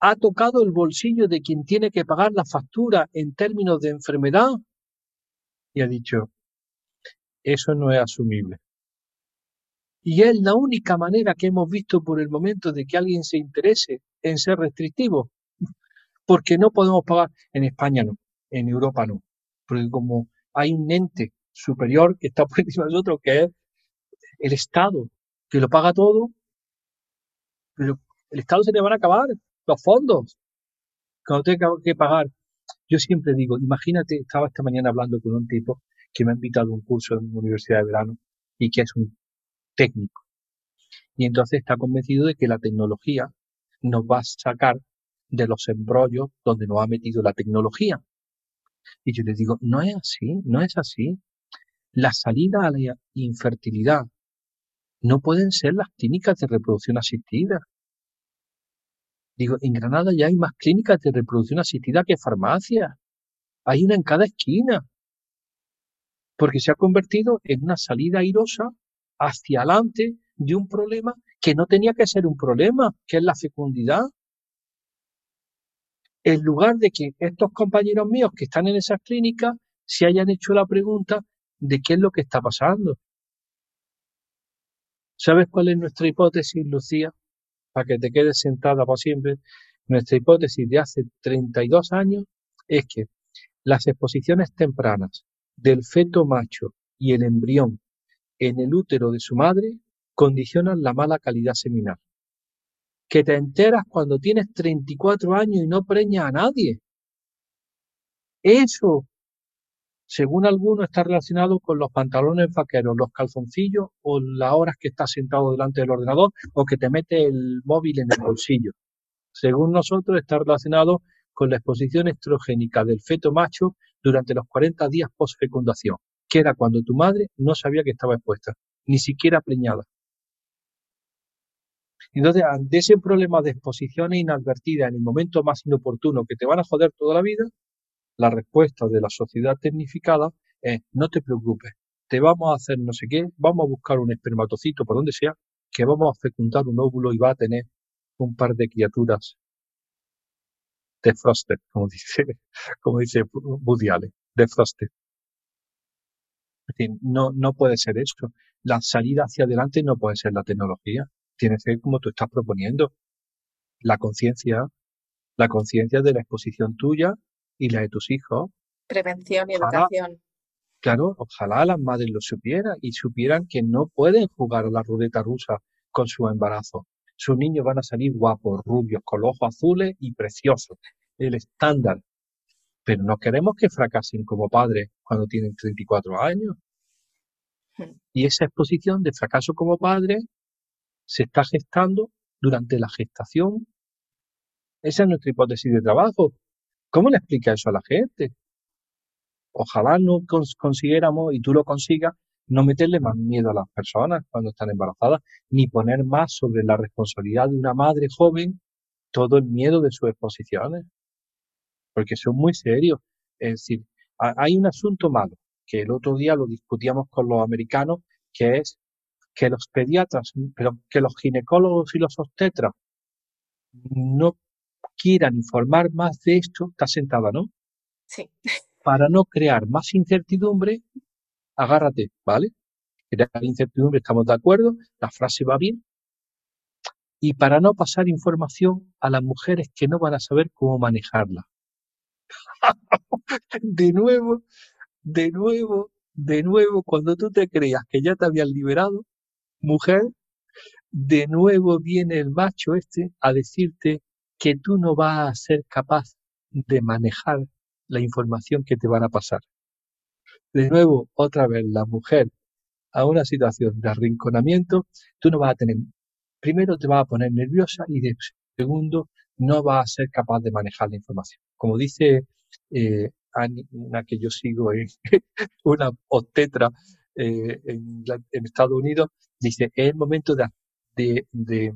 ha tocado el bolsillo de quien tiene que pagar la factura en términos de enfermedad y ha dicho, eso no es asumible. Y es la única manera que hemos visto por el momento de que alguien se interese en ser restrictivo. Porque no podemos pagar, en España no, en Europa no. porque como hay un ente superior que está por encima de nosotros, que es el Estado, que lo paga todo, pero el Estado se le van a acabar los fondos cuando tenga que pagar. Yo siempre digo, imagínate, estaba esta mañana hablando con un tipo que me ha invitado a un curso en la Universidad de Verano y que es un técnico. Y entonces está convencido de que la tecnología nos va a sacar de los embrollos donde nos ha metido la tecnología. Y yo le digo, no es así, no es así. La salida a la infertilidad no pueden ser las clínicas de reproducción asistida. Digo, en Granada ya hay más clínicas de reproducción asistida que farmacias. Hay una en cada esquina. Porque se ha convertido en una salida airosa hacia adelante de un problema que no tenía que ser un problema, que es la fecundidad. En lugar de que estos compañeros míos que están en esas clínicas se hayan hecho la pregunta de qué es lo que está pasando. ¿Sabes cuál es nuestra hipótesis, Lucía? Para que te quedes sentada para siempre. Nuestra hipótesis de hace 32 años es que las exposiciones tempranas del feto macho y el embrión en el útero de su madre condicionan la mala calidad seminal. Que te enteras cuando tienes 34 años y no preñas a nadie. Eso, según algunos, está relacionado con los pantalones vaqueros, los calzoncillos o las horas que estás sentado delante del ordenador o que te mete el móvil en el bolsillo. Según nosotros, está relacionado con la exposición estrogénica del feto macho durante los 40 días post-fecundación, que era cuando tu madre no sabía que estaba expuesta, ni siquiera preñada. Entonces, ante ese problema de exposiciones inadvertidas en el momento más inoportuno que te van a joder toda la vida, la respuesta de la sociedad tecnificada es no te preocupes, te vamos a hacer no sé qué, vamos a buscar un espermatocito por donde sea, que vamos a fecundar un óvulo y va a tener un par de criaturas defrosted, como dice, como dice Woody Allen, defrosted. No, no puede ser eso. La salida hacia adelante no puede ser la tecnología. Tiene que ser como tú estás proponiendo. La conciencia, la conciencia de la exposición tuya y la de tus hijos. Prevención y educación. Claro, ojalá las madres lo supieran y supieran que no pueden jugar a la ruleta rusa con su embarazo. Sus niños van a salir guapos, rubios, con ojos azules y preciosos. El estándar. Pero no queremos que fracasen como padres cuando tienen 34 años. Hmm. Y esa exposición de fracaso como padre se está gestando durante la gestación. Esa es nuestra hipótesis de trabajo. ¿Cómo le explica eso a la gente? Ojalá no consiguiéramos, y tú lo consigas, no meterle más miedo a las personas cuando están embarazadas, ni poner más sobre la responsabilidad de una madre joven todo el miedo de sus exposiciones, porque son muy serios. Es decir, hay un asunto malo, que el otro día lo discutíamos con los americanos, que es que los pediatras, pero que los ginecólogos y los obstetras no quieran informar más de esto, está sentada, ¿no? Sí. Para no crear más incertidumbre, agárrate, ¿vale? Crear incertidumbre, estamos de acuerdo, la frase va bien. Y para no pasar información a las mujeres que no van a saber cómo manejarla. de nuevo, de nuevo, de nuevo, cuando tú te creas que ya te habían liberado, mujer, de nuevo viene el macho este a decirte que tú no vas a ser capaz de manejar la información que te van a pasar. De nuevo, otra vez, la mujer a una situación de arrinconamiento, tú no vas a tener, primero te vas a poner nerviosa y de segundo no vas a ser capaz de manejar la información. Como dice eh, una que yo sigo, una obstetra eh, en, Estados Unidos, dice, es el momento de, de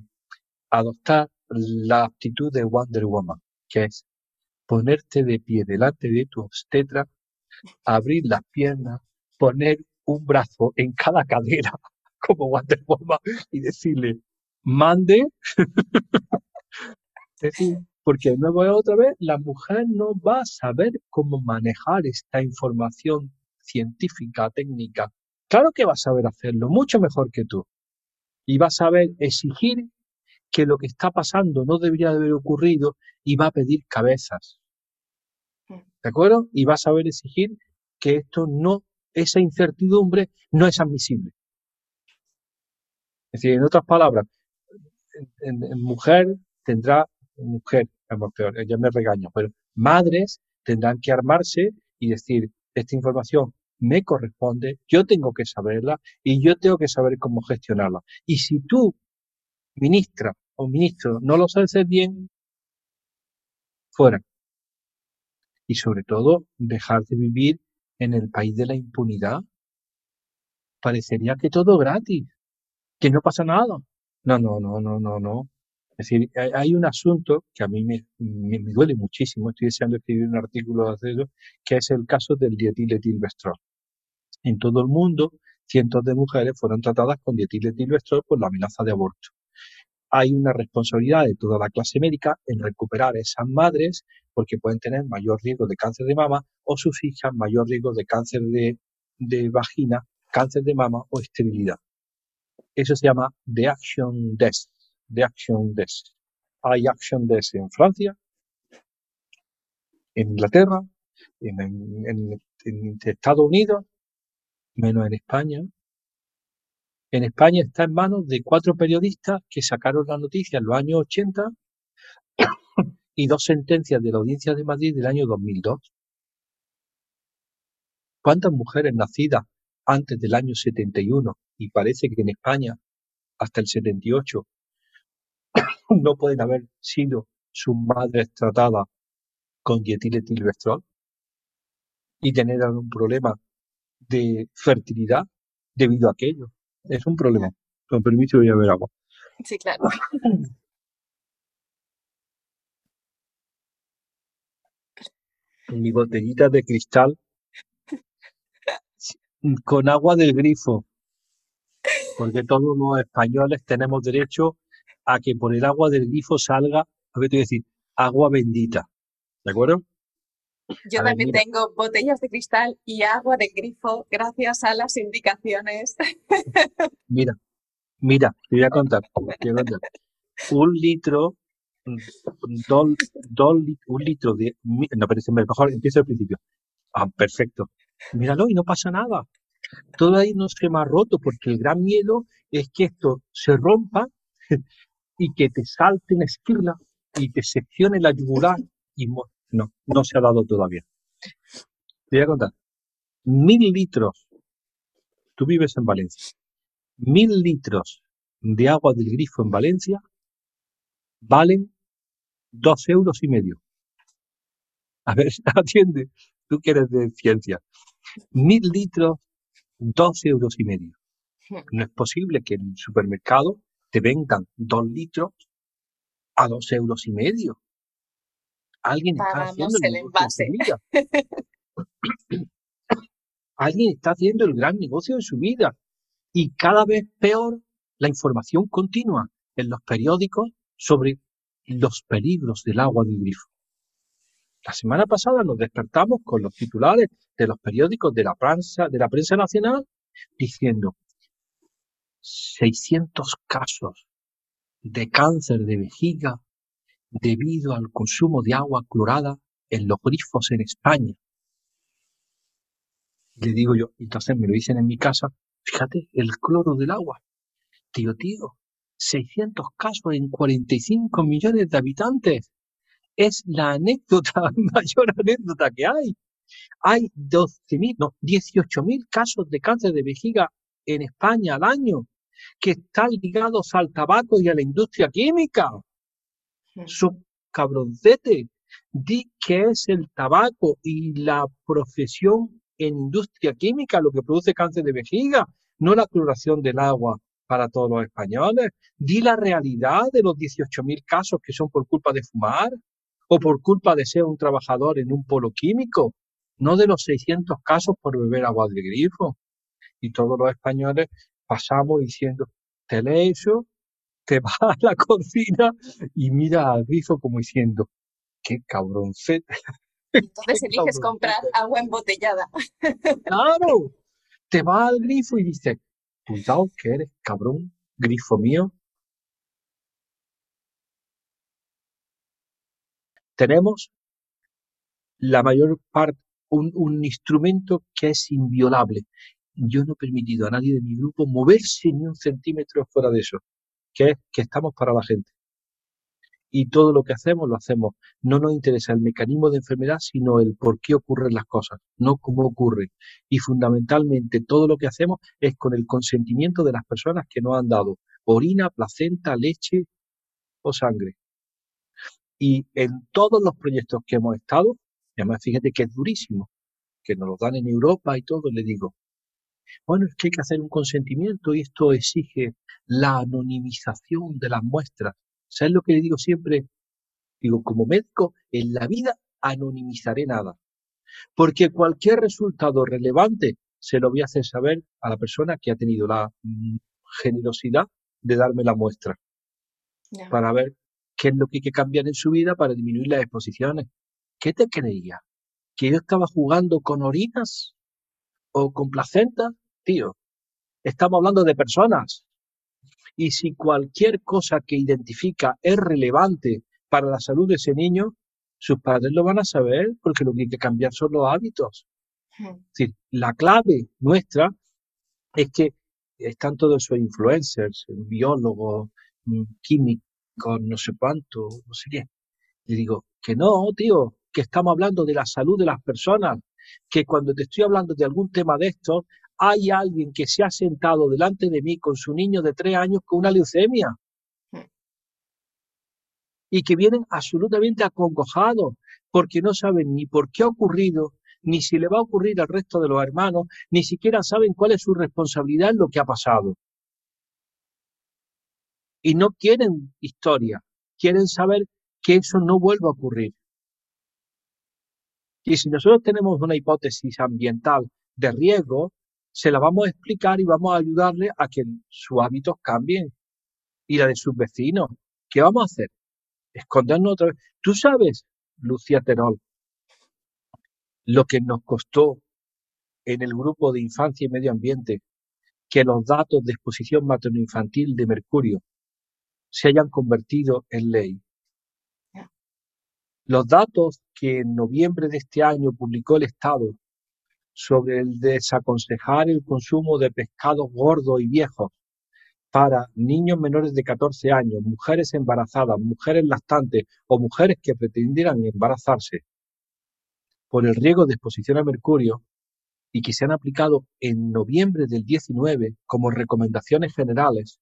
adoptar la actitud de Wonder Woman, que es ponerte de pie delante de tu obstetra, abrir las piernas, poner un brazo en cada cadera, como Wonder Woman, y decirle, mande. porque de nuevo otra vez, la mujer no va a saber cómo manejar esta información científica, técnica. Claro que va a saber hacerlo, mucho mejor que tú. Y va a saber exigir que lo que está pasando no debería de haber ocurrido y va a pedir cabezas. ¿De acuerdo? Y va a saber exigir que esto no, esa incertidumbre no es admisible. Es decir, en otras palabras, en, mujer tendrá, mujer, ella me regaña, pero madres tendrán que armarse y decir, esta información me corresponde, yo tengo que saberla y yo tengo que saber cómo gestionarla. Y si tú, ministra o ministro, no lo sabes bien, fuera. Y sobre todo, dejar de vivir en el país de la impunidad. Parecería que todo gratis, que no pasa nada. No, no, no, no, no, no. Es decir, hay un asunto que a mí me, me, duele muchísimo, estoy deseando escribir un artículo de eso, que es el caso del dietiletilvestrol. En todo el mundo, cientos de mujeres fueron tratadas con dietiletilvestrol por la amenaza de aborto. Hay una responsabilidad de toda la clase médica en recuperar esas madres porque pueden tener mayor riesgo de cáncer de mama o sus hijas mayor riesgo de cáncer de, de vagina, cáncer de mama o esterilidad. Eso se llama The Action Desk. The Action Desk. Hay Action Desk en Francia, en Inglaterra, en, Estados Unidos, menos en España. En España está en manos de cuatro periodistas que sacaron la noticia en los años 80 y dos sentencias de la Audiencia de Madrid del año 2002. ¿Cuántas mujeres nacidas antes del año 71 y parece que en España hasta el 78 no pueden haber sido sus madres tratadas con dietiletilvestrol y tener algún problema de fertilidad debido a aquello. Es un problema. Con permiso voy a ver agua. Sí, claro. Mi botellita de cristal con agua del grifo porque todos los españoles tenemos derecho a que por el agua del grifo salga, a ver, te voy a decir, agua bendita. ¿De acuerdo? Yo también tengo botellas de cristal y agua de grifo gracias a las indicaciones. Mira, mira, te voy a contar. Te voy a contar. Un litro, dos, un litro de... No, pero mejor empiezo al principio. Ah, perfecto. Míralo y no pasa nada todavía no se me ha roto porque el gran miedo es que esto se rompa y que te salte una esquina y te seccione la yugular y no, no se ha dado todavía. Te voy a contar. Mil litros, tú vives en Valencia, mil litros de agua del grifo en Valencia valen dos euros y medio. A ver, atiende, tú que eres de ciencia. Mil litros dos euros y medio. No es posible que en el supermercado te vendan dos litros a dos euros y medio. Alguien está haciendo el, envase. Alguien está haciendo el gran negocio de su vida. Y cada vez peor la información continua en los periódicos sobre los peligros del agua del grifo. La semana pasada nos despertamos con los titulares de los periódicos de la prensa, de la prensa nacional diciendo 600 casos de cáncer de vejiga debido al consumo de agua clorada en los grifos en España. Le digo yo, entonces me lo dicen en mi casa, fíjate, el cloro del agua. Tío, tío, 600 casos en 45 millones de habitantes es la anécdota, mayor anécdota que hay. Hay 12.000, no, 18.000 casos de cáncer de vejiga en España al año que están ligados al tabaco y a la industria química. Su cabroncete, di que es el tabaco y la profesión en industria química lo que produce cáncer de vejiga, no la cloración del agua para todos los españoles. Di la realidad de los 18.000 casos que son por culpa de fumar o por culpa de ser un trabajador en un polo químico, no de los 600 casos por beber agua de grifo. Y todos los españoles pasamos diciendo, te lees eso, te vas a la cocina y mira al grifo como diciendo, qué cabroncete. Entonces eliges comprar agua embotellada. Claro, te vas al grifo y dices, cuidado que eres cabrón, grifo mío, tenemos la mayor parte, un, un instrumento que es inviolable. Yo no he permitido a nadie de mi grupo moverse ni un centímetro fuera de eso, que es que estamos para la gente y todo lo que hacemos lo hacemos. No nos interesa el mecanismo de enfermedad, sino el por qué ocurren las cosas, no cómo ocurren. Y fundamentalmente todo lo que hacemos es con el consentimiento de las personas que nos han dado orina, placenta, leche o sangre. Y en todos los proyectos que hemos estado, además fíjate que es durísimo, que nos lo dan en Europa y todo, le digo, bueno, es que hay que hacer un consentimiento y esto exige la anonimización de las muestras. ¿Sabes lo que le digo siempre? Digo, como médico, en la vida anonimizaré nada. Porque cualquier resultado relevante se lo voy a hacer saber a la persona que ha tenido la mm, generosidad de darme la muestra. Para ver qué es lo que hay que cambiar en su vida para disminuir las exposiciones. ¿Qué te creía? ¿Que yo estaba jugando con orinas? ¿O con placenta? Tío, estamos hablando de personas. Y si cualquier cosa que identifica es relevante para la salud de ese niño, sus padres lo van a saber porque lo que hay que cambiar son los hábitos. Es decir, la clave nuestra es que están todos esos influencers, biólogos, químicos, no sé cuánto, no sé qué. Le digo, que no, tío, que estamos hablando de la salud de las personas, que cuando te estoy hablando de algún tema de estos, hay alguien que se ha sentado delante de mí con su niño de tres años con una leucemia hmm. y que vienen absolutamente acongojados porque no saben ni por qué ha ocurrido, ni si le va a ocurrir al resto de los hermanos, ni siquiera saben cuál es su responsabilidad en lo que ha pasado. Y no quieren historia, quieren saber que eso no vuelva a ocurrir. Y si nosotros tenemos una hipótesis ambiental de riesgo, se la vamos a explicar y vamos a ayudarle a que sus hábitos cambien y la de sus vecinos. ¿Qué vamos a hacer? Escondernos otra vez. Tú sabes, Lucía Terol, lo que nos costó en el grupo de infancia y medio ambiente que los datos de exposición materno-infantil de mercurio se hayan convertido en ley. Los datos que en noviembre de este año publicó el Estado sobre el desaconsejar el consumo de pescados gordos y viejos para niños menores de 14 años, mujeres embarazadas, mujeres lactantes o mujeres que pretendieran embarazarse por el riesgo de exposición a mercurio y que se han aplicado en noviembre del 19 como recomendaciones generales,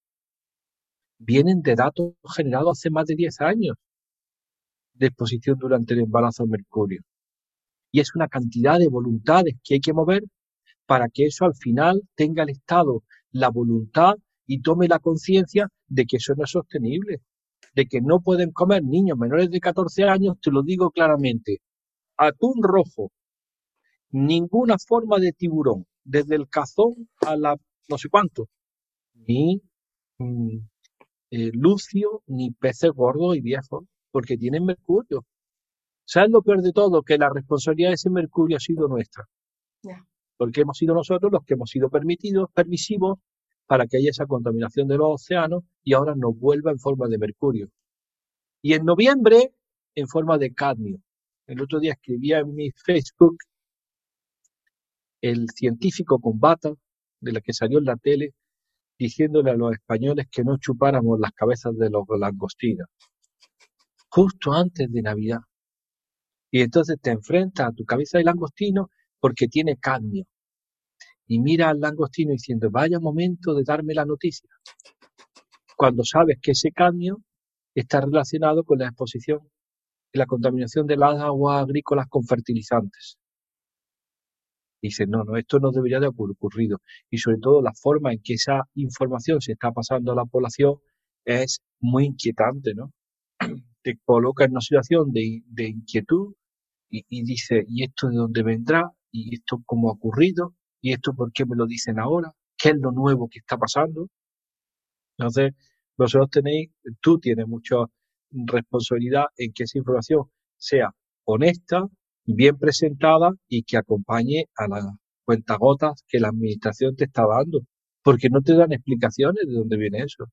vienen de datos generados hace más de 10 años de exposición durante el embarazo a mercurio. Y es una cantidad de voluntades que hay que mover para que eso al final tenga el Estado la voluntad y tome la conciencia de que eso no es sostenible, de que no pueden comer niños menores de 14 años, te lo digo claramente, atún rojo, ninguna forma de tiburón, desde el cazón a la no sé cuánto, ni mm, eh, lucio, ni peces gordos y viejos, porque tienen mercurio. ¿Sabes lo peor de todo? Que la responsabilidad de ese mercurio ha sido nuestra. Porque hemos sido nosotros los que hemos sido permitidos, permisivos, para que haya esa contaminación de los océanos y ahora nos vuelva en forma de mercurio. Y en noviembre, en forma de cadmio. El otro día escribía en mi Facebook el científico combata de la que salió en la tele diciéndole a los españoles que no chupáramos las cabezas de los langostinos. Justo antes de Navidad. Y entonces te enfrentas a tu cabeza de langostino porque tiene cadmio. Y mira al langostino diciendo, vaya momento de darme la noticia. Cuando sabes que ese cadmio está relacionado con la exposición y la contaminación de las aguas agrícolas con fertilizantes. Dice, no, no, esto no debería de haber ocurrido. Y sobre todo la forma en que esa información se está pasando a la población es muy inquietante, ¿no? Te coloca en una situación de, inquietud y, dice, ¿y esto de dónde vendrá? ¿Y esto cómo ha ocurrido? ¿Y esto por qué me lo dicen ahora? ¿Qué es lo nuevo que está pasando? Entonces, vosotros tenéis, tú tienes mucha responsabilidad en que esa información sea honesta, bien presentada y que acompañe a las cuentagotas que la administración te está dando, porque no te dan explicaciones de dónde viene eso.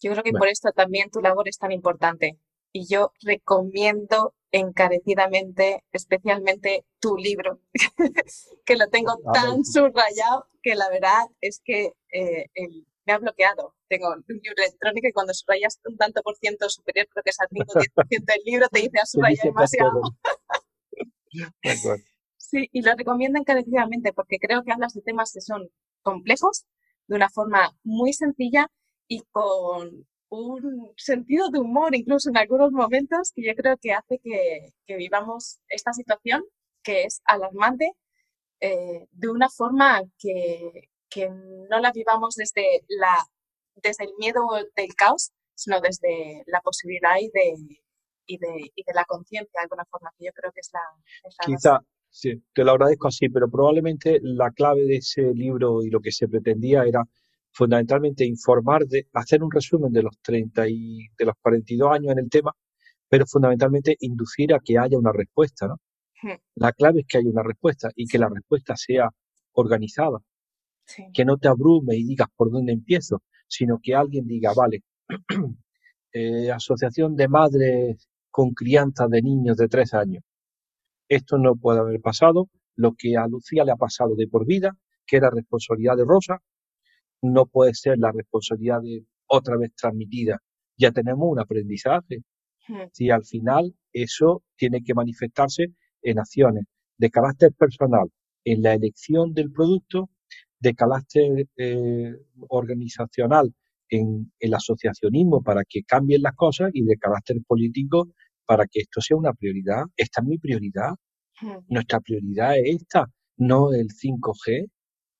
Yo creo que por esto también tu labor es tan importante y yo recomiendo encarecidamente, especialmente tu libro, que lo tengo tan subrayado que la verdad es que eh, me ha bloqueado. Tengo un libro electrónico y cuando subrayas un tanto por ciento superior, creo que es al 5 o 10% del libro, te dice a subrayar demasiado. sí, y lo recomiendo encarecidamente porque creo que hablas de temas que son complejos, de una forma muy sencilla y con un sentido de humor, incluso en algunos momentos, que yo creo que hace que, vivamos esta situación que es alarmante eh, de una forma que, no la vivamos desde, la, desde el miedo del caos, sino desde la posibilidad y de, y de, y de la conciencia, de alguna forma, que yo creo que es la... Quizá, sí, te lo agradezco así, pero probablemente la clave de ese libro y lo que se pretendía era fundamentalmente informar, de, hacer un resumen de los 30 y de los 42 años en el tema, pero fundamentalmente inducir a que haya una respuesta, ¿no? Hmm. La clave es que haya una respuesta y que la respuesta sea organizada, que no te abrume y digas por dónde empiezo, sino que alguien diga, vale, eh, asociación de madres con crianza de niños de tres años. Esto no puede haber pasado, lo que a Lucía le ha pasado de por vida, que era responsabilidad de Rosa, no puede ser la responsabilidad de otra vez transmitida. Ya tenemos un aprendizaje. Hmm. Si al final eso tiene que manifestarse en acciones de carácter personal, en la elección del producto, de carácter eh, organizacional, en el asociacionismo para que cambien las cosas y de carácter político para que esto sea una prioridad. Esta es mi prioridad. Hmm. Nuestra prioridad es esta, no el 5G.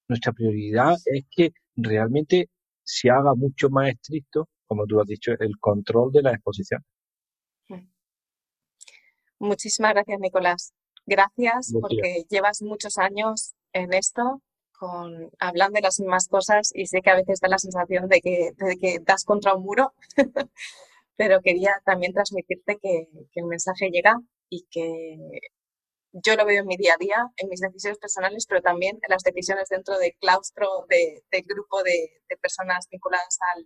Nuestra prioridad es que realmente se haga mucho más estricto, como tú has dicho, el control de la exposición. Muchísimas gracias, Nicolás. Gracias porque llevas muchos años en esto, con, hablando de las mismas cosas y sé que a veces da la sensación de que, de que das contra un muro, pero quería también transmitirte que, que el mensaje llega y que yo lo veo en mi día a día, en mis decisiones personales, pero también en las decisiones dentro del claustro de, grupo de, personas vinculadas a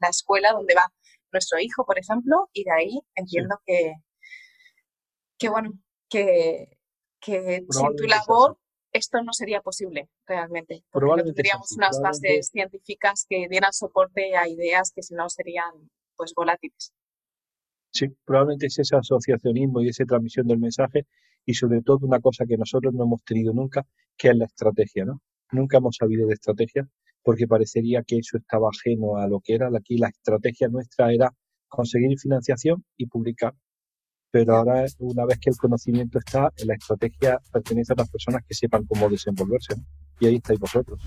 la escuela donde va nuestro hijo, por ejemplo, y de ahí entiendo que, que, bueno, que, que sin tu labor esto no sería posible realmente, porque no tendríamos unas bases científicas que dieran soporte a ideas que si no serían pues volátiles. Sí, probablemente es ese asociacionismo y esa transmisión del mensaje y sobre todo una cosa que nosotros no hemos tenido nunca, que es la estrategia, ¿no? Nunca hemos sabido de estrategia porque parecería que eso estaba ajeno a lo que era. Aquí la estrategia nuestra era conseguir financiación y publicar. Pero ahora, una vez que el conocimiento está, la estrategia pertenece a las personas que sepan cómo desenvolverse. Y ahí estáis vosotros.